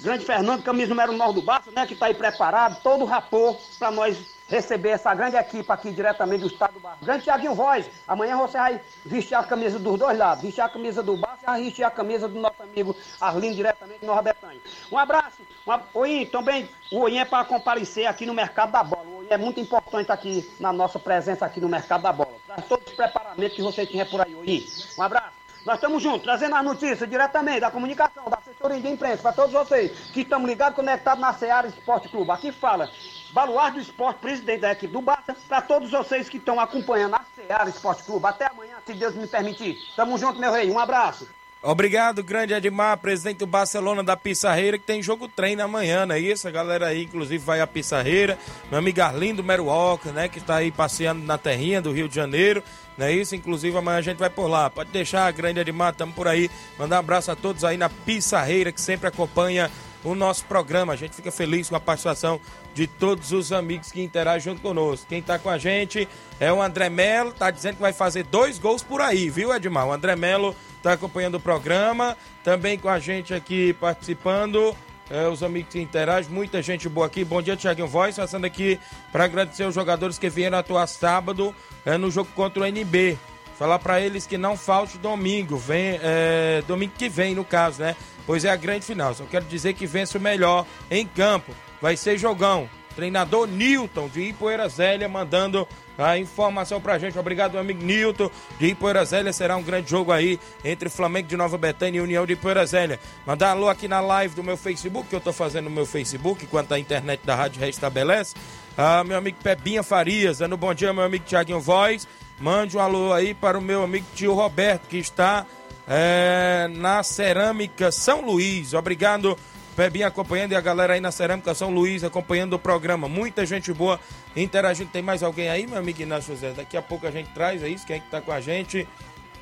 Grande Fernando, camisa número 9 do Barça, né, que está aí preparado, todo rapor para nós receber essa grande equipe aqui diretamente do estado do Barça. Grande Tiaguinho Voz, amanhã você vai vestir a camisa dos dois lados, vestir a camisa do Barça e vestir a camisa do nosso amigo Arlindo diretamente de Nova Betânia. Um abraço, um, Oim, também o é para comparecer aqui no mercado da bola. O é muito importante aqui na nossa presença aqui no mercado da bola. Traz todos os preparamentos que você tinha por aí, Oim. Um abraço. Nós estamos juntos, trazendo as notícias diretamente da comunicação, da assessoria de imprensa, para todos vocês que estamos ligados, conectados na Seara Esporte Clube. Aqui fala Baluar do Esporte, presidente da equipe do Barça, para todos vocês que estão acompanhando a Seara Esporte Clube. Até amanhã, se Deus me permitir. Tamo junto, meu rei. Um abraço. Obrigado, grande Edmar, presidente do Barcelona da Pissarreira, que tem jogo treino amanhã, não é isso? A galera aí, inclusive, vai à Pissarreira. Meu amigo Arlindo Meruoca, né, que está aí passeando na terrinha do Rio de Janeiro, não é isso? Inclusive, amanhã a gente vai por lá. Pode deixar, grande Edmar, estamos por aí. Mandar um abraço a todos aí na Pissarreira, que sempre acompanha o nosso programa. A gente fica feliz com a participação de todos os amigos que interagem junto conosco. Quem está com a gente é o André Melo, tá dizendo que vai fazer dois gols por aí, viu, Edmar? O André Melo está acompanhando o programa, também com a gente aqui participando. É, os amigos que interagem, muita gente boa aqui. Bom dia, Thiaguinho Voz, passando aqui para agradecer os jogadores que vieram atuar sábado é, no jogo contra o NB. Falar para eles que não falte domingo, vem, é, domingo que vem, no caso, né? Pois é a grande final. Só quero dizer que vence o melhor em campo. Vai ser jogão. Treinador Newton de Ipoeira Zélia mandando a informação pra gente. Obrigado, meu amigo Nilton de Ipoeira Zélia. Será um grande jogo aí entre Flamengo de Nova Betânia e União de Ipoeira Zélia. Mandar alô aqui na live do meu Facebook, que eu tô fazendo no meu Facebook, enquanto a internet da rádio restabelece. Ah, meu amigo Pebinha Farias, dando bom dia, meu amigo Tiaguinho Voz. Mande um alô aí para o meu amigo tio Roberto, que está é, na Cerâmica São Luís. Obrigado Pebinha acompanhando e a galera aí na Cerâmica São Luís acompanhando o programa. Muita gente boa interagindo. Tem mais alguém aí, meu amigo Inácio José? Daqui a pouco a gente traz, é isso? Quem é que tá com a gente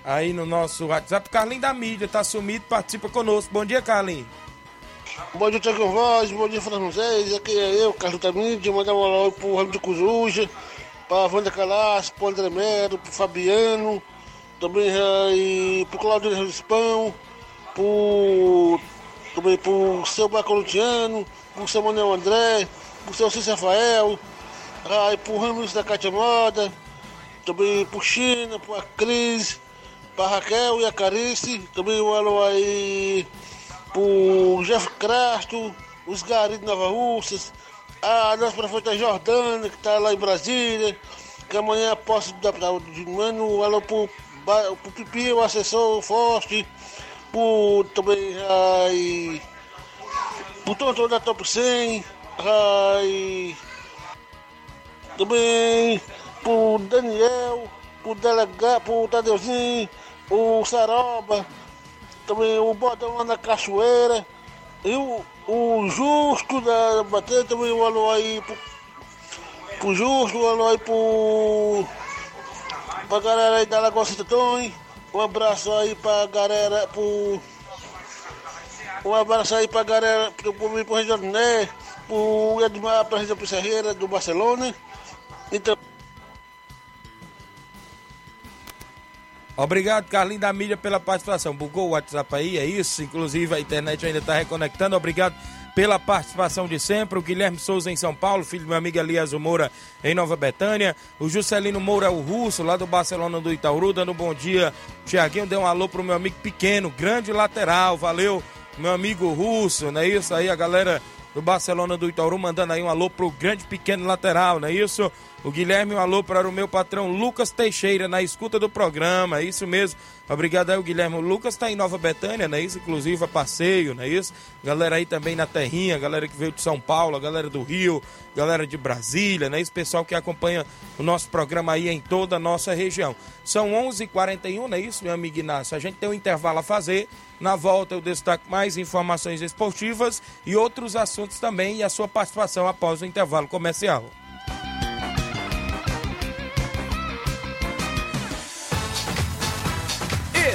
aí no nosso WhatsApp? Carlinho da mídia, tá sumido, participa conosco. Bom dia, Carlinho. Bom dia, Tiago Voz, bom dia, Zé. Aqui é eu, Carlos da mídia, mandar um alô pro Ramiro Cuzuja, pra Wanda Calas, pro André Mero, pro Fabiano, também aí pro Claudio Rispão, pro também pro seu Bacolutiano, pro seu Manuel André, pro seu Cícero Rafael, aí pro Ramos da Cátia Moda, também pro China, pro Cris, pra Raquel e a Carice, também um alô aí pro Jeff Crasto, os Garis de Nova Russas, a nossa prefeita Jordana, que tá lá em Brasília, que amanhã posso dar de mano, um alô pro, pro Pipi, o assessor Forte, também ai, por todo da Top 100, ai, também por Daniel, por delegado, por Tadeuzinho, o Saroba, também o Bodão lá na Cachoeira, e o, o Justo da Bater, também o alô aí pro, pro Justo, o alô aí pro pra galera aí da Lagoa Santo um abraço aí pra galera, pro. Um abraço aí pra galera, pro, pro, pro Região pro Edmar, pra região Serreira do Barcelona. Então. Obrigado, Carlinhos da mídia, pela participação. Bugou o WhatsApp aí, é isso? Inclusive a internet ainda está reconectando. Obrigado pela participação de sempre. O Guilherme Souza em São Paulo, filho do meu amigo Elias Moura em Nova Betânia. O Juscelino Moura, o russo, lá do Barcelona do Itaúru, dando um bom dia. Tiaguinho deu um alô pro meu amigo pequeno, grande lateral. Valeu, meu amigo russo, não é isso? Aí a galera do Barcelona do Itaúru mandando aí um alô pro grande pequeno lateral, não é isso? O Guilherme, um alô para o meu patrão Lucas Teixeira, na escuta do programa, é isso mesmo. Obrigado aí, o Guilherme. O Lucas está em Nova Betânia, não é isso? Inclusive a passeio, não é isso? Galera aí também na Terrinha, galera que veio de São Paulo, galera do Rio, galera de Brasília, né? Esse pessoal que acompanha o nosso programa aí em toda a nossa região. São 11:41, h 41 não é isso, meu amigo Inácio? A gente tem um intervalo a fazer. Na volta eu destaco mais informações esportivas e outros assuntos também e a sua participação após o intervalo comercial.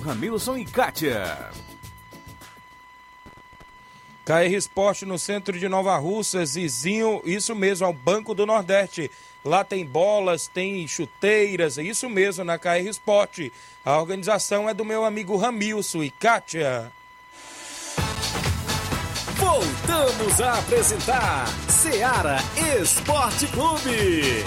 Ramilson e Kátia. KR Esporte no centro de Nova Russa, Zizinho, isso mesmo, ao Banco do Nordeste. Lá tem bolas, tem chuteiras, é isso mesmo, na KR Esporte. A organização é do meu amigo Ramilson e Kátia. Voltamos a apresentar Seara Esporte Clube.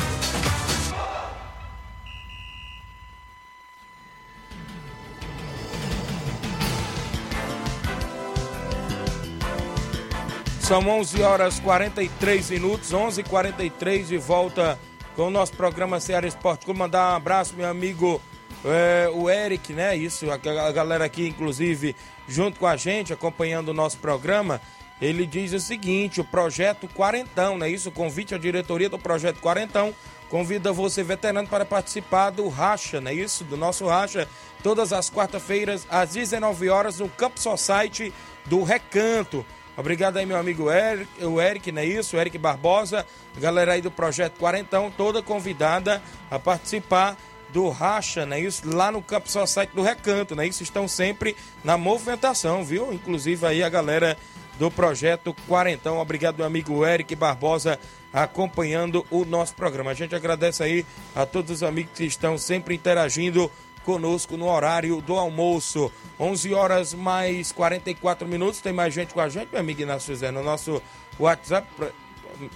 São 11 horas 43 minutos, 11 h 43 de volta com o nosso programa Ceará Esporte Clube. Mandar um abraço, meu amigo, é, o Eric, né? Isso, a, galera aqui, inclusive, junto com a gente, acompanhando o nosso programa. Ele diz o seguinte: o projeto Quarentão, né? Isso, convite à diretoria do projeto Quarentão. Convida você, veterano, para participar do Racha, né? Isso, do nosso Racha, todas as quarta-feiras, às 19 horas, no Campo Society do Recanto. Obrigado aí, meu amigo Eric, o Eric, não é isso? O Eric Barbosa, galera aí do Projeto Quarentão, toda convidada a participar do Racha, não é isso? Lá no Campo Society do Recanto, não é isso? Estão sempre na movimentação, viu? Inclusive aí a galera do Projeto Quarentão. Obrigado, meu amigo Eric Barbosa, acompanhando o nosso programa. A gente agradece aí a todos os amigos que estão sempre interagindo conosco no horário do almoço. 11 horas mais 44 minutos. Tem mais gente com a gente, meu amigo Inácio José, no nosso WhatsApp.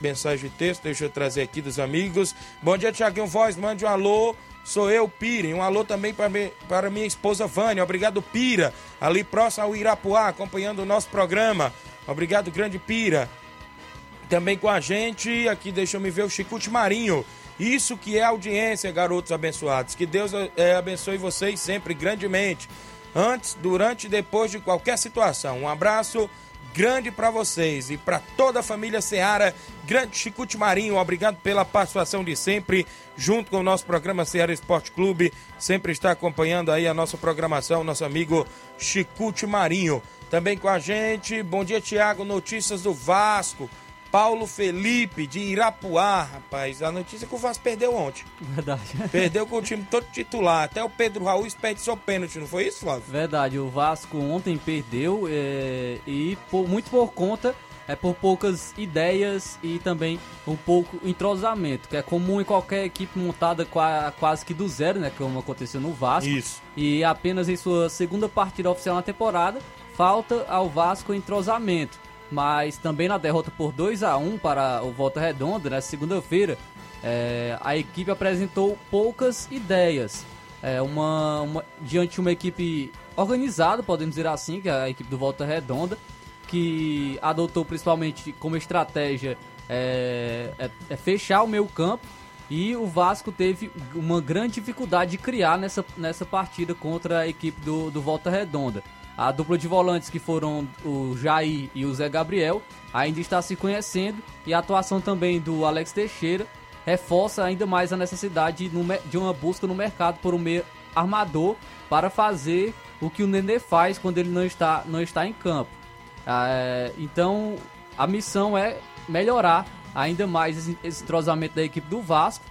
Mensagem de texto, deixa eu trazer aqui dos amigos. Bom dia, Tiaguinho Voz, mande um alô. Sou eu, Pira. Um alô também para, para minha esposa Vânia. Obrigado, Pira. Ali próximo ao Irapuá, acompanhando o nosso programa. Obrigado, grande Pira. Também com a gente, aqui deixa eu me ver o Chicute Marinho. Isso que é audiência, garotos abençoados. Que Deus é, abençoe vocês sempre grandemente. Antes, durante e depois de qualquer situação. Um abraço grande para vocês e para toda a família Seara. Grande Chicute Marinho, obrigado pela participação de sempre, junto com o nosso programa Seara Esporte Clube. Sempre está acompanhando aí a nossa programação, nosso amigo Chicute Marinho. Também com a gente, bom dia, Tiago. Notícias do Vasco. Paulo Felipe de Irapuá, rapaz. A notícia é que o Vasco perdeu ontem. Verdade. Perdeu com o time todo titular. Até o Pedro Raul desperdiçou pênalti, não foi isso, Flávio? Verdade. O Vasco ontem perdeu é, e por, muito por conta, é por poucas ideias e também um pouco entrosamento, que é comum em qualquer equipe montada quase que do zero, né? Como aconteceu no Vasco. Isso. E apenas em sua segunda partida oficial na temporada, falta ao Vasco entrosamento mas também na derrota por 2 a 1 para o Volta Redonda, na segunda-feira, é, a equipe apresentou poucas ideias. É, uma, uma, diante de uma equipe organizada, podemos dizer assim, que é a equipe do Volta Redonda, que adotou principalmente como estratégia é, é, é fechar o meio campo e o Vasco teve uma grande dificuldade de criar nessa, nessa partida contra a equipe do, do Volta Redonda. A dupla de volantes que foram o Jair e o Zé Gabriel ainda está se conhecendo e a atuação também do Alex Teixeira reforça ainda mais a necessidade de uma busca no mercado por um meio armador para fazer o que o Nenê faz quando ele não está, não está em campo. É, então a missão é melhorar ainda mais esse, entrosamento da equipe do Vasco,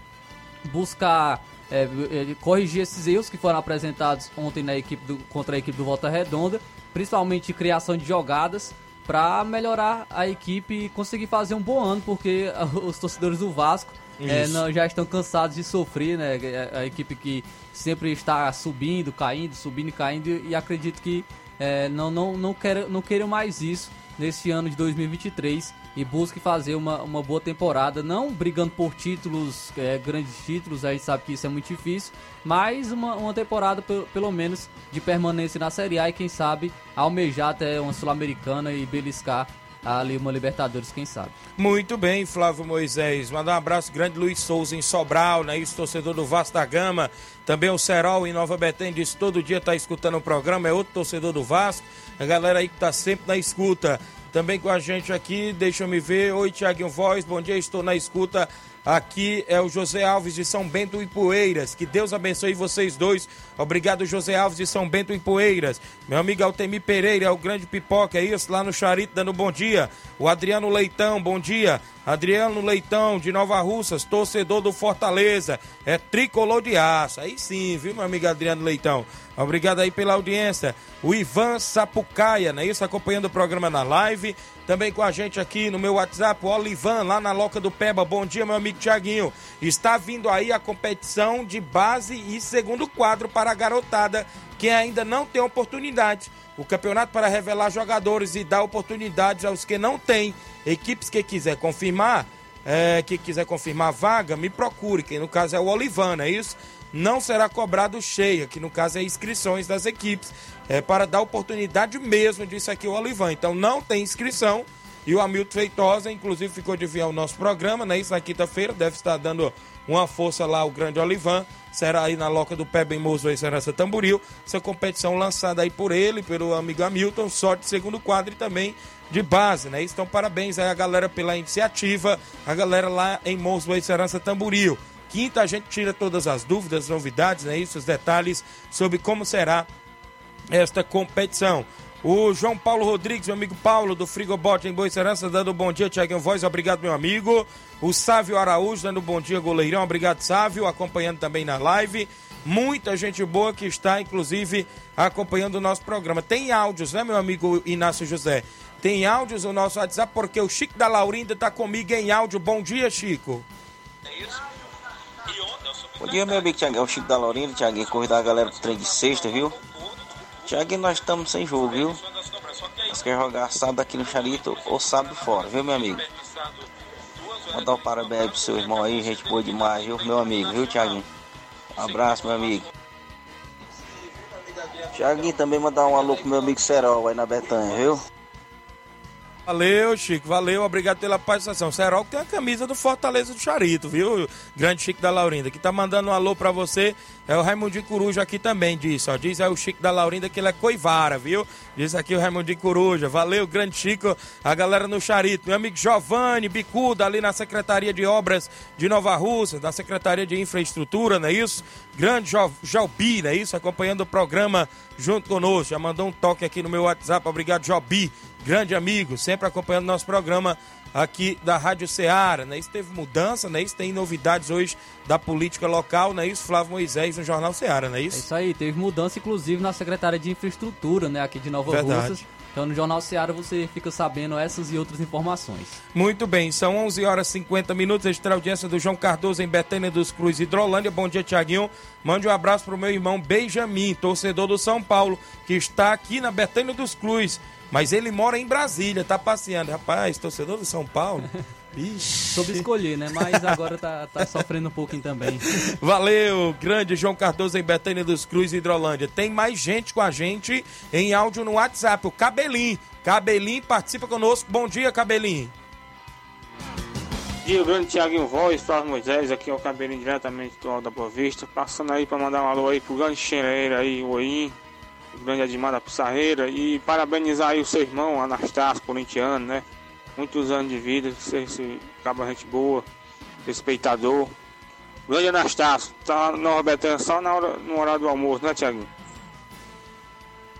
buscar é, é, corrigir esses erros que foram apresentados ontem na equipe do, contra a equipe do Volta Redonda, principalmente criação de jogadas, para melhorar a equipe e conseguir fazer um bom ano, porque os torcedores do Vasco é, não, já estão cansados de sofrer, né? A, a, equipe que sempre está subindo, caindo, subindo e caindo, e acredito que é, não, não, não, quero, não queiram mais isso nesse ano de 2023 e busque fazer uma, uma boa temporada, não brigando por títulos, é, grandes títulos, a gente sabe que isso é muito difícil, mas uma, uma temporada pelo, pelo menos de permanência na Série A e quem sabe almejar até uma Sul-Americana e beliscar ali uma Libertadores, quem sabe. Muito bem, Flávio Moisés. Mandar um abraço grande, Luiz Souza em Sobral, né? Isso, torcedor do Vasco da Gama. Também o Serol em Nova Betém disse todo dia tá escutando o programa, é outro torcedor do Vasco. A galera aí que tá sempre na escuta. Também com a gente aqui, deixa eu me ver. Oi, Tiaguinho Voz, bom dia, estou na escuta. Aqui é o José Alves de São Bento e Poeiras. Que Deus abençoe vocês dois. Obrigado, José Alves de São Bento e Poeiras. Meu amigo Altemir Pereira, é o grande pipoca, é isso? Lá no Charito, dando bom dia. O Adriano Leitão, bom dia. Adriano Leitão, de Nova Russas, torcedor do Fortaleza. É tricolor de aço. Aí sim, viu, meu amigo Adriano Leitão? Obrigado aí pela audiência. O Ivan Sapucaia, né? Isso, acompanhando o programa na live. Também com a gente aqui no meu WhatsApp, o Olivan, lá na Loca do Peba. Bom dia, meu amigo Tiaguinho. Está vindo aí a competição de base e segundo quadro para a garotada que ainda não tem oportunidade. O campeonato para revelar jogadores e dar oportunidades aos que não têm. Equipes que quiser confirmar, é, que quiser confirmar vaga, me procure, que no caso é o Olivan, é isso? não será cobrado cheia, que no caso é inscrições das equipes, é, para dar oportunidade mesmo, disse aqui o Olivan. Então não tem inscrição. E o Hamilton Feitosa, inclusive, ficou de vir ao nosso programa, né? Isso na quinta-feira, deve estar dando uma força lá o grande Olivan. Será aí na Loca do Pé Bem Moço, aí Serança Tamboril. Essa competição lançada aí por ele, pelo amigo Hamilton, de segundo quadro e também de base, né? Então, parabéns aí a galera pela iniciativa, a galera lá em aí Serança Tamboril. Quinta, a gente tira todas as dúvidas, novidades, né? Isso, os detalhes sobre como será esta competição. O João Paulo Rodrigues, meu amigo Paulo, do Frigobot em Boa Serança, dando um bom dia, Tiaguinho Voz, obrigado, meu amigo. O Sávio Araújo, dando um bom dia, goleirão, obrigado, Sávio, acompanhando também na live. Muita gente boa que está, inclusive, acompanhando o nosso programa. Tem áudios, né, meu amigo Inácio José? Tem áudios no nosso WhatsApp, porque o Chico da Laurinda está comigo em áudio. Bom dia, Chico. Bom dia, meu amigo Tiaguinho, o Chico da Laurinda, Tiaguinho, convidar a galera pro trem de sexta, viu? Tiaguinho, nós estamos sem jogo, viu? Nós queremos jogar sábado aqui no Charito ou sábado fora, viu, meu amigo? Mandar um parabéns pro seu irmão aí, gente boa demais, viu, meu amigo, viu, Tiaguinho? Um abraço, meu amigo. Tiaguinho, também mandar um alô pro meu amigo Serol aí na Betanha, viu? Valeu, Chico, valeu, obrigado pela participação. Serol tem a camisa do Fortaleza do Charito, viu? Grande Chico da Laurinda, que tá mandando um alô pra você. É o Raimundinho Coruja aqui também, diz, ó. Diz aí o Chico da Laurinda que ele é coivara, viu? Diz aqui o Raimundinho Coruja. Valeu, grande Chico, a galera no Charito. Meu amigo Giovanni Bicuda, ali na Secretaria de Obras de Nova Rússia, da Secretaria de Infraestrutura, não é isso? Grande jo Jobi, não é isso? Acompanhando o programa junto conosco. Já mandou um toque aqui no meu WhatsApp. Obrigado, Jobi grande amigo, sempre acompanhando nosso programa aqui da Rádio Ceará, né? Isso teve mudança, né? Isso tem novidades hoje da política local, né? Isso, Flávio Moisés no Jornal Ceará, né? Isso? É isso aí, teve mudança inclusive na Secretaria de Infraestrutura, né? Aqui de Nova Verdade. Russas. Então no Jornal Ceará você fica sabendo essas e outras informações. Muito bem, são 11 horas e 50 minutos, extra audiência do João Cardoso em Betânia dos Cruz, Hidrolândia. Bom dia, Tiaguinho. Mande um abraço pro meu irmão Benjamin, torcedor do São Paulo, que está aqui na Betânia dos Cruz mas ele mora em Brasília, tá passeando. Rapaz, torcedor do São Paulo. Ixi. Soube escolher, né? Mas agora tá, tá sofrendo um pouquinho também. Valeu, grande João Cardoso em Betânia dos Cruz, Hidrolândia. Tem mais gente com a gente em áudio no WhatsApp, o Cabelim. Cabelim participa conosco. Bom dia, Cabelim. Bom dia, grande Tiaguinho Voz, Flávio Moisés, aqui é o Cabelinho diretamente do Alto da Boa Vista. Passando aí para mandar um alô aí pro grande Xereira aí, o Oim grande Admar da Pissarreira e parabenizar aí o seu irmão Anastácio, corintiano, né? Muitos anos de vida, ser esse cabo gente boa, respeitador. Grande Anastácio, tá no Robertão só na hora, no horário do almoço, né, Tiaguinho?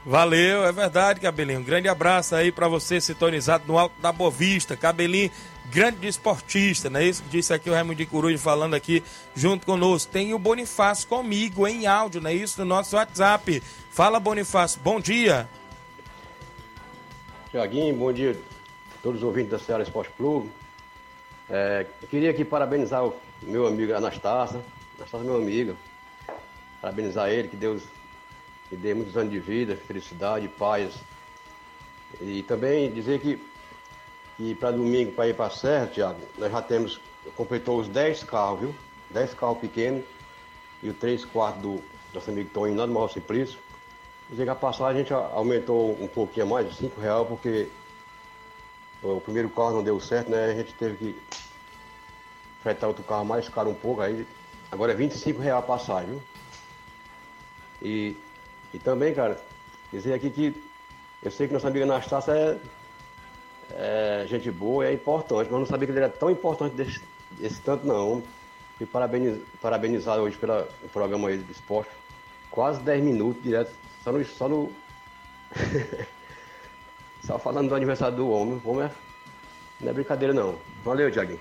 Valeu, é verdade, Cabelinho. Um grande abraço aí para você sintonizado no Alto da Bovista. Cabelinho grande desportista, não é isso que disse aqui o Raimundo Coruja falando aqui junto conosco. Tem o Bonifácio comigo em áudio, não é isso? No nosso WhatsApp. Fala, Bonifácio, bom dia. Tiaguinho, bom dia a todos os ouvintes da Ceará Esporte Clube. É, queria aqui parabenizar o meu amigo Anastácio, Anastácio é meu amigo. Parabenizar ele, que Deus lhe dê muitos anos de vida, felicidade, paz. E também dizer que, que para domingo, para ir para a Serra, Tiago, nós já temos, completou os 10 carros, viu? 10 carros pequenos e o 3 quartos do nosso amigo Toninho lá do Maior Simplício. Que a passagem a gente aumentou um pouquinho mais, 5 reais, porque o primeiro carro não deu certo, né? A gente teve que fretar outro carro mais caro um pouco, aí agora é 25 reais a passagem, viu? E, e também, cara, dizer aqui que eu sei que nossa amiga Anastácia é, é gente boa, é importante, mas não sabia que ele era tão importante desse, desse tanto não. E parabeniz, parabenizar hoje pelo programa aí de esporte. Quase 10 minutos direto, só no. Só, no só falando do aniversário do homem. O homem é, não é brincadeira não. Valeu, Tiaguinho.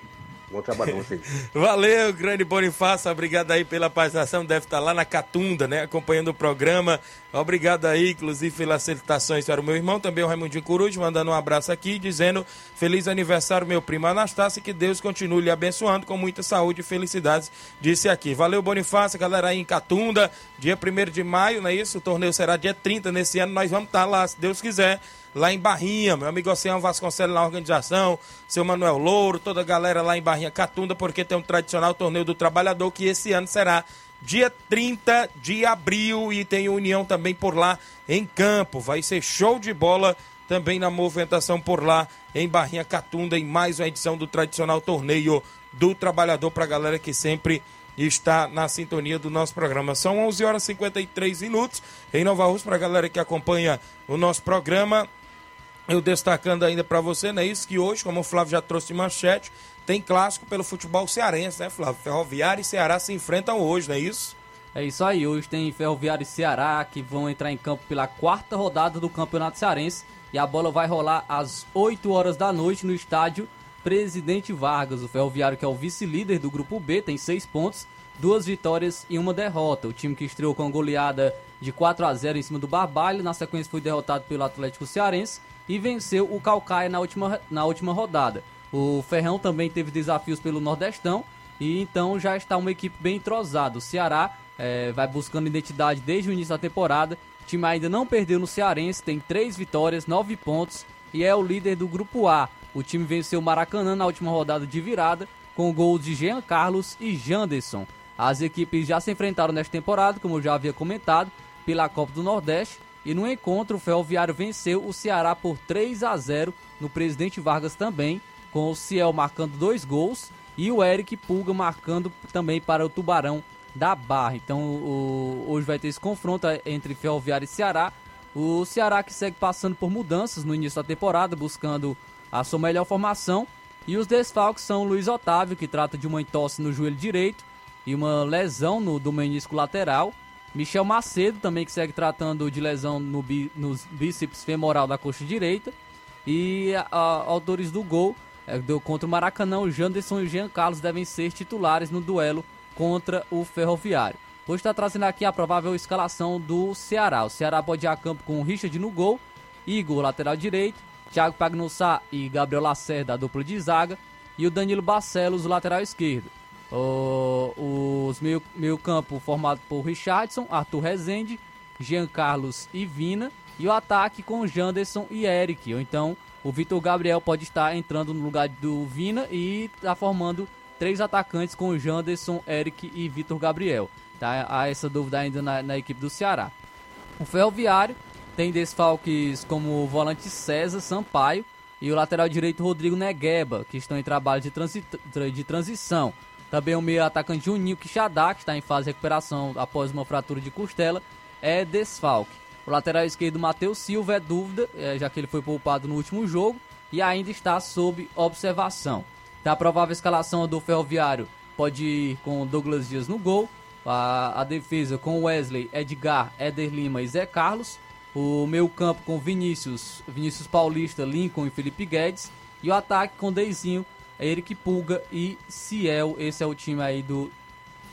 Bom trabalho pra vocês. Valeu, grande Bonifácio. Obrigado aí pela participação. Deve estar lá na Catunda, né? Acompanhando o programa. Obrigado aí, inclusive, pelas felicitações para o meu irmão, também o Raimundinho Coruja, mandando um abraço aqui, dizendo feliz aniversário, meu primo Anastácio, que Deus continue lhe abençoando com muita saúde e felicidades, disse aqui. Valeu, Bonifácio, galera aí em Catunda, dia 1 de maio, não é isso? O torneio será dia 30 nesse ano, nós vamos estar lá, se Deus quiser lá em Barrinha, meu amigo Oceano Vasconcelos na organização, seu Manuel Louro, toda a galera lá em Barrinha Catunda, porque tem um tradicional torneio do trabalhador que esse ano será dia 30 de abril e tem União também por lá em campo. Vai ser show de bola também na movimentação por lá em Barrinha Catunda em mais uma edição do tradicional torneio do trabalhador para a galera que sempre está na sintonia do nosso programa. São 11 horas e 53 minutos em Nova Rússia para a galera que acompanha o nosso programa. Eu destacando ainda para você, não é isso que hoje, como o Flávio já trouxe de manchete, tem clássico pelo futebol cearense, né, Flávio? Ferroviário e Ceará se enfrentam hoje, não é isso? É isso aí, hoje tem Ferroviário e Ceará que vão entrar em campo pela quarta rodada do Campeonato Cearense e a bola vai rolar às 8 horas da noite no estádio Presidente Vargas. O Ferroviário, que é o vice-líder do Grupo B, tem 6 pontos, duas vitórias e uma derrota. O time que estreou com a goleada de 4 a 0 em cima do Barbalho, na sequência foi derrotado pelo Atlético Cearense e venceu o Calcaia na última, na última rodada. O Ferrão também teve desafios pelo Nordestão e então já está uma equipe bem entrosada. O Ceará é, vai buscando identidade desde o início da temporada. O time ainda não perdeu no Cearense, tem três vitórias, nove pontos e é o líder do Grupo A. O time venceu o Maracanã na última rodada de virada com gols de Jean Carlos e Janderson. As equipes já se enfrentaram nesta temporada, como eu já havia comentado, pela Copa do Nordeste. E no encontro, o Ferroviário venceu o Ceará por 3 a 0 no Presidente Vargas também com o Ciel marcando dois gols e o Eric Pulga marcando também para o Tubarão da Barra. Então o, hoje vai ter esse confronto entre Ferroviário e Ceará. O Ceará que segue passando por mudanças no início da temporada, buscando a sua melhor formação. E os desfalques são Luiz Otávio, que trata de uma entorse no joelho direito e uma lesão no, do menisco lateral. Michel Macedo, também que segue tratando de lesão no, nos bíceps femoral da coxa direita. E a, a, autores do gol é, deu contra o Maracanã, o Janderson e o Jean Carlos devem ser titulares no duelo contra o Ferroviário. Hoje está trazendo aqui a provável escalação do Ceará. O Ceará pode ir a campo com o Richard no gol, Igor, lateral direito, Thiago Pagnussá e Gabriel Lacerda, a dupla de zaga, e o Danilo Barcelos, o lateral esquerdo. Os meio, meio campo formado por Richardson, Arthur Rezende, Jean Carlos e Vina, e o ataque com Janderson e Eric, ou então o Vitor Gabriel pode estar entrando no lugar do Vina e está formando três atacantes com Janderson, Eric e Vitor Gabriel. Tá? Há essa dúvida ainda na, na, equipe do Ceará. O Ferroviário tem desfalques como o volante César Sampaio e o lateral direito Rodrigo Negueba, que estão em trabalho de, transi de transição. Também o meio atacante Juninho Quixadá, que está em fase de recuperação após uma fratura de costela, é desfalque. O lateral esquerdo Matheus Silva é dúvida, é, já que ele foi poupado no último jogo e ainda está sob observação. Da provável escalação do Ferroviário pode ir com Douglas Dias no gol, a, a defesa com Wesley, Edgar, Éder Lima e Zé Carlos, o meio campo com Vinícius, Vinícius Paulista, Lincoln e Felipe Guedes, e o ataque com Deizinho, Eric Pulga e Ciel. Esse é o time aí do,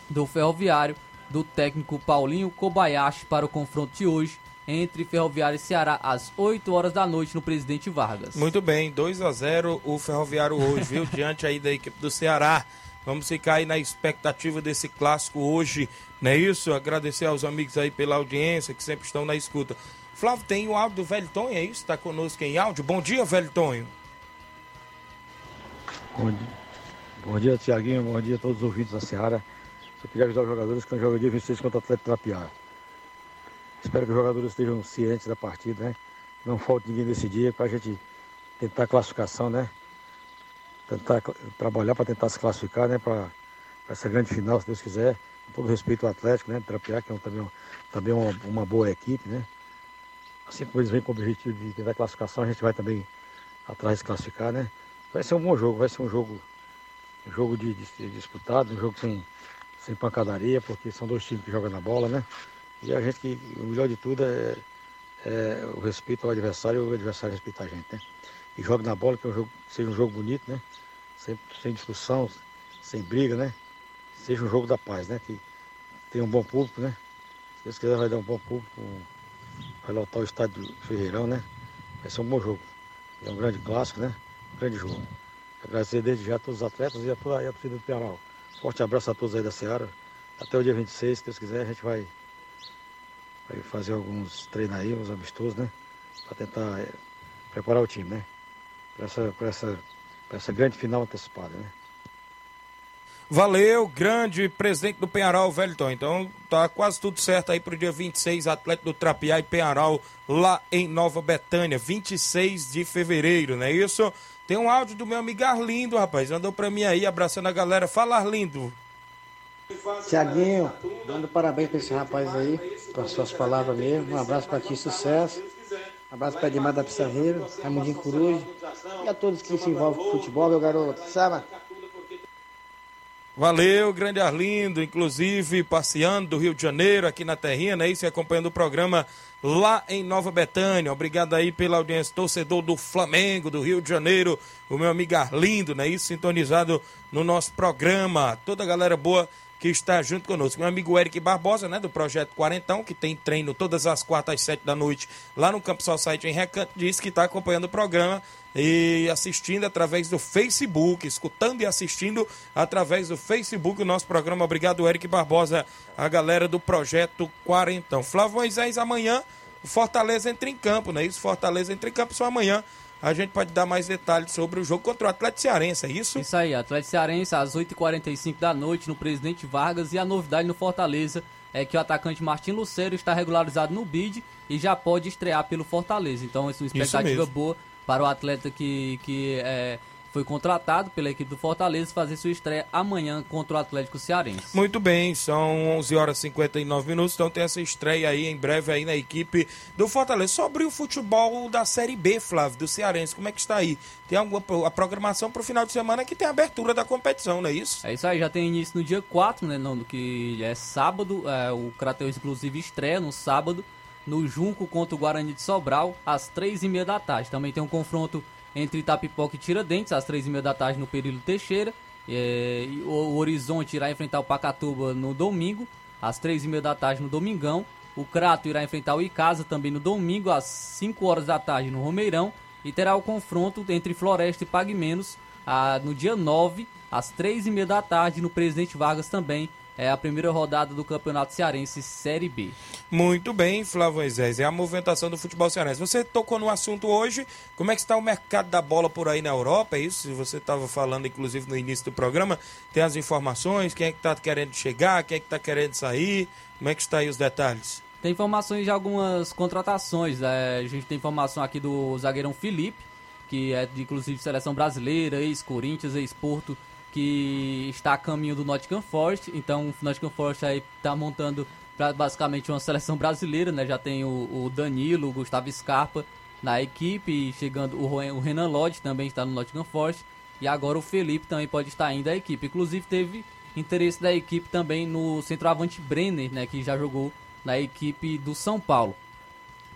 do Ferroviário, do técnico Paulinho Kobayashi para o confronto de hoje entre Ferroviário e Ceará às 8 horas da noite no Presidente Vargas. Muito bem, 2 a 0 o Ferroviário hoje, viu? Diante aí da equipe do Ceará. Vamos ficar aí na expectativa desse clássico hoje, não é isso? Agradecer aos amigos aí pela audiência que sempre estão na escuta. Flávio, tem o áudio do Velho Tonho, é isso? Está conosco em áudio. Bom dia, Velho Tonho. Bom dia, bom dia Tiaguinho. Bom dia a todos os ouvintes da Seara. Só queria avisar os jogadores que jogando dia 26 contra o Atlético Trapiá. Espero que os jogadores estejam cientes da partida, né? Não falte ninguém nesse dia para a gente tentar a classificação, né? Tentar trabalhar para tentar se classificar, né? Para essa grande final, se Deus quiser. Com todo respeito ao Atlético, né? Trapiá, que é um, também, também uma, uma boa equipe, né? Assim como eles vêm com o objetivo de tentar a classificação, a gente vai também atrás de classificar, né? Vai ser um bom jogo, vai ser um jogo, um jogo de, de, disputado, um jogo sem, sem pancadaria, porque são dois times que jogam na bola, né? E a gente que o melhor de tudo é, é o respeito ao adversário e o adversário respeitar a gente, né? E joga na bola, que, é um jogo, seja um jogo bonito, né? Sem, sem discussão, sem briga, né? Seja um jogo da paz, né? Que tem um bom público, né? Se Deus quiser vai dar um bom público, vai lotar o estádio Ferreirão, né? Vai ser um bom jogo. É um grande clássico, né? Grande jogo. Agradecer desde já a todos os atletas e a toda a torcida do Piauí. Forte abraço a todos aí da Seara. Até o dia 26, se Deus quiser, a gente vai vai fazer alguns treinos aí, uns amistosos, né? Para tentar é, preparar o time, né? Para essa, pra essa, pra essa grande final antecipada, né? Valeu, grande presidente do Penharol, Velton. Então tá quase tudo certo aí pro dia 26, atleta do Trapiá e Penharol lá em Nova Betânia, 26 de fevereiro, não é isso? Tem um áudio do meu amigo Arlindo, rapaz, andou pra mim aí, abraçando a galera. Fala, Arlindo. Tiaguinho, dando parabéns pra esse rapaz aí, pelas suas palavras mesmo. Um abraço pra ti, sucesso. Um abraço pra Edmar da Pissarreira, Ramudinho Coruja e a todos que se envolvem com futebol, meu garoto. Sabe? Valeu, grande Arlindo, inclusive passeando do Rio de Janeiro aqui na Terrinha, né? Isso, acompanhando o programa lá em Nova Betânia. Obrigado aí pela audiência, torcedor do Flamengo, do Rio de Janeiro, o meu amigo Arlindo, né? Isso, sintonizado no nosso programa. Toda a galera boa que está junto conosco. Meu amigo Eric Barbosa, né, do Projeto Quarentão, que tem treino todas as quartas às sete da noite lá no Campo Society em Recanto, disse que está acompanhando o programa e assistindo através do Facebook, escutando e assistindo através do Facebook o nosso programa. Obrigado, Eric Barbosa, a galera do Projeto Quarentão. Flávio Moisés, amanhã o Fortaleza entra em campo, né? Isso, Fortaleza entra em campo só amanhã a gente pode dar mais detalhes sobre o jogo contra o Atlético Cearense, é isso? Isso aí, Atlético Cearense às 8h45 da noite no Presidente Vargas e a novidade no Fortaleza é que o atacante Martim Lucero está regularizado no BID e já pode estrear pelo Fortaleza. Então, essa é uma expectativa boa para o atleta que, que é, foi contratado pela equipe do Fortaleza fazer sua estreia amanhã contra o Atlético Cearense. Muito bem, são 11 horas e 59 minutos, então tem essa estreia aí em breve aí na equipe do Fortaleza. Sobre o futebol da Série B, Flávio, do Cearense, como é que está aí? Tem alguma a programação para o final de semana que tem a abertura da competição, não é isso? É isso aí, já tem início no dia 4, né, não, que é sábado, é, o Crateus inclusive estreia no sábado, no Junco contra o Guarani de Sobral, às três e meia da tarde. Também tem um confronto entre Itapipoca e Tiradentes, às três e meia da tarde no Período Teixeira. É, o, Horizonte irá enfrentar o Pacatuba no domingo, às três e meia da tarde no Domingão. O Crato irá enfrentar o Icasa também no domingo, às 5 horas da tarde no Romeirão. E terá o confronto entre Floresta e Pague Menos a, no dia 9, às três e meia da tarde, no Presidente Vargas também, é a primeira rodada do Campeonato Cearense Série B. Muito bem, Flávio Moisés. É a movimentação do futebol cearense. Você tocou no assunto hoje. Como é que está o mercado da bola por aí na Europa? É isso? Você estava falando, inclusive, no início do programa. Tem as informações, quem é que está querendo chegar, quem é que está querendo sair. Como é que está aí os detalhes? Tem informações de algumas contratações. É, a gente tem informação aqui do zagueirão Felipe, que é de, inclusive, seleção brasileira, ex-Corinthians, ex-Porto que está a caminho do Nottingham Forest. Então, o Nottingham Forest aí está montando pra, basicamente uma seleção brasileira, né? Já tem o, o Danilo, o Gustavo Scarpa na equipe, chegando o, o Renan Lodge também está no Nottingham Forest. E agora o Felipe também pode estar indo à equipe. Inclusive teve interesse da equipe também no centroavante Brenner, né? Que já jogou na equipe do São Paulo.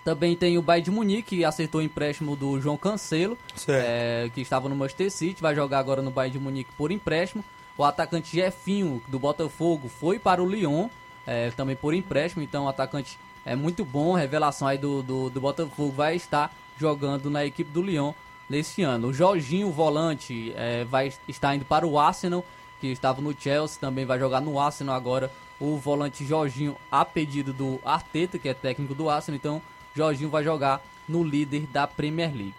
Também tem o Bayern de Munique, que acertou o empréstimo do João Cancelo, é, que estava no Manchester City, vai jogar agora no Bayern de Munique por empréstimo. O atacante Jefinho, do Botafogo, foi para o Lyon, é, também por empréstimo, então o atacante é muito bom, revelação aí do, do, do Botafogo, vai estar jogando na equipe do Lyon neste ano. O Jorginho, o volante, é, vai estar indo para o Arsenal, que estava no Chelsea, também vai jogar no Arsenal agora. O volante Jorginho, a pedido do Arteta, que é técnico do Arsenal, então Jorginho vai jogar no líder da Premier League.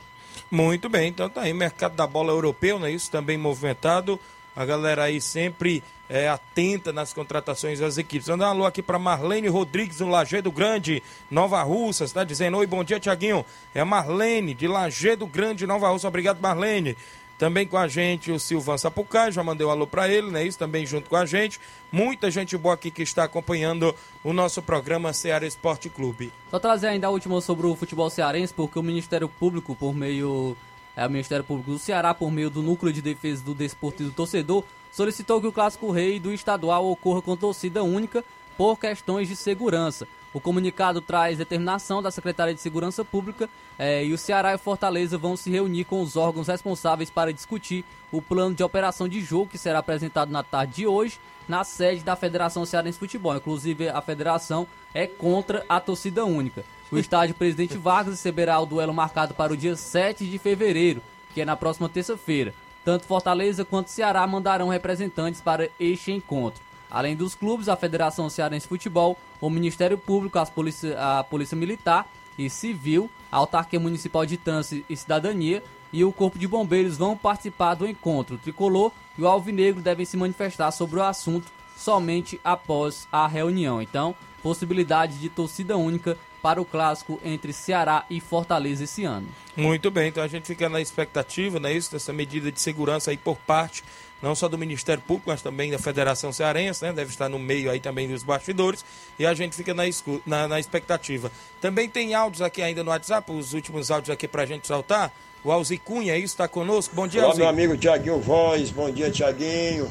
Muito bem, então tá aí, mercado da bola europeu, né? Isso também movimentado. A galera aí sempre é, atenta nas contratações das equipes. Mandar um alô aqui para Marlene Rodrigues, no Lagedo Grande, Nova Russa. Está dizendo: Oi, bom dia, Tiaguinho. É Marlene, de Lagedo Grande, Nova Russa. Obrigado, Marlene. Também com a gente o Silvan Sapucai, já mandei um alô para ele, né? Isso também junto com a gente. Muita gente boa aqui que está acompanhando o nosso programa Ceará Esporte Clube. Só trazer ainda a última sobre o futebol cearense, porque o Ministério Público, por meio. É, o Ministério Público do Ceará, por meio do Núcleo de Defesa do Desporto e do Torcedor, solicitou que o Clássico Rei do Estadual ocorra com torcida única por questões de segurança. O comunicado traz determinação da Secretaria de Segurança Pública eh, e o Ceará e Fortaleza vão se reunir com os órgãos responsáveis para discutir o plano de operação de jogo que será apresentado na tarde de hoje na sede da Federação Cearense de Futebol. Inclusive, a federação é contra a torcida única. O estádio Presidente Vargas receberá o duelo marcado para o dia 7 de fevereiro, que é na próxima terça-feira. Tanto Fortaleza quanto Ceará mandarão representantes para este encontro. Além dos clubes, a Federação Cearense de Futebol, o Ministério Público, as polícia, a Polícia Militar e Civil, a Autarquia Municipal de Trânsito e Cidadania e o Corpo de Bombeiros vão participar do encontro. O Tricolor e o Alvinegro devem se manifestar sobre o assunto somente após a reunião. Então, possibilidade de torcida única para o clássico entre Ceará e Fortaleza esse ano. Muito bem, então a gente fica na expectativa, né, isso, dessa medida de segurança aí por parte não só do Ministério Público, mas também da Federação Cearense, né? Deve estar no meio aí também dos bastidores. E a gente fica na, escu- na, na expectativa. Também tem áudios aqui ainda no WhatsApp, os últimos áudios aqui pra gente saltar. O Alzi Cunha, isso está conosco. Bom dia, Olá, Alzi. meu amigo Tiaguinho Voz, bom dia, Tiaguinho.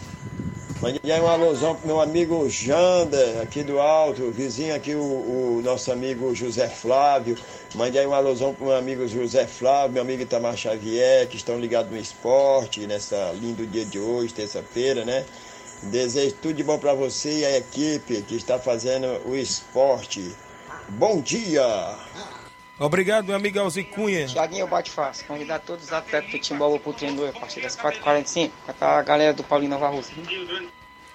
Mandei aí um alusão pro meu amigo Jander, aqui do Alto, vizinho aqui, o, o nosso amigo José Flávio. Mandei aí um alusão pro meu amigo José Flávio, meu amigo Itamar Xavier, que estão ligados no esporte, nessa lindo dia de hoje, terça-feira, né? Desejo tudo de bom para você e a equipe que está fazendo o esporte. Bom dia! Obrigado, meu amigo Alzi Cunha. Tiaguinho Bate Fácil, convidar todos os atletas do Timbaúba pro treino a partir das 4h45, com a galera do Paulinho Nova Rússia.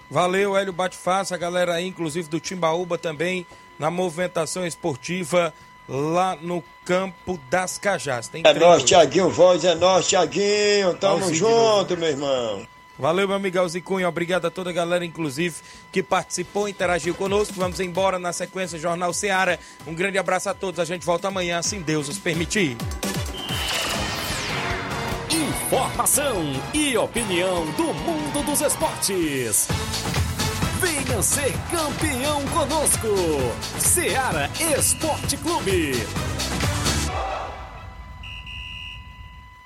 Valeu, Hélio Bate-Face, a galera aí, inclusive do Timbaúba também, na movimentação esportiva lá no campo das Cajás. Tem É nós, hoje. Tiaguinho Voz, é nós, Tiaguinho. Tamo Alzi junto, meu irmão. Valeu, meu amigo Alzi Cunha. Obrigado a toda a galera, inclusive, que participou, interagiu conosco. Vamos embora na sequência Jornal Seara. Um grande abraço a todos. A gente volta amanhã, assim Deus os permitir. Informação e opinião do mundo dos esportes. Venha ser campeão conosco. Seara Esporte Clube.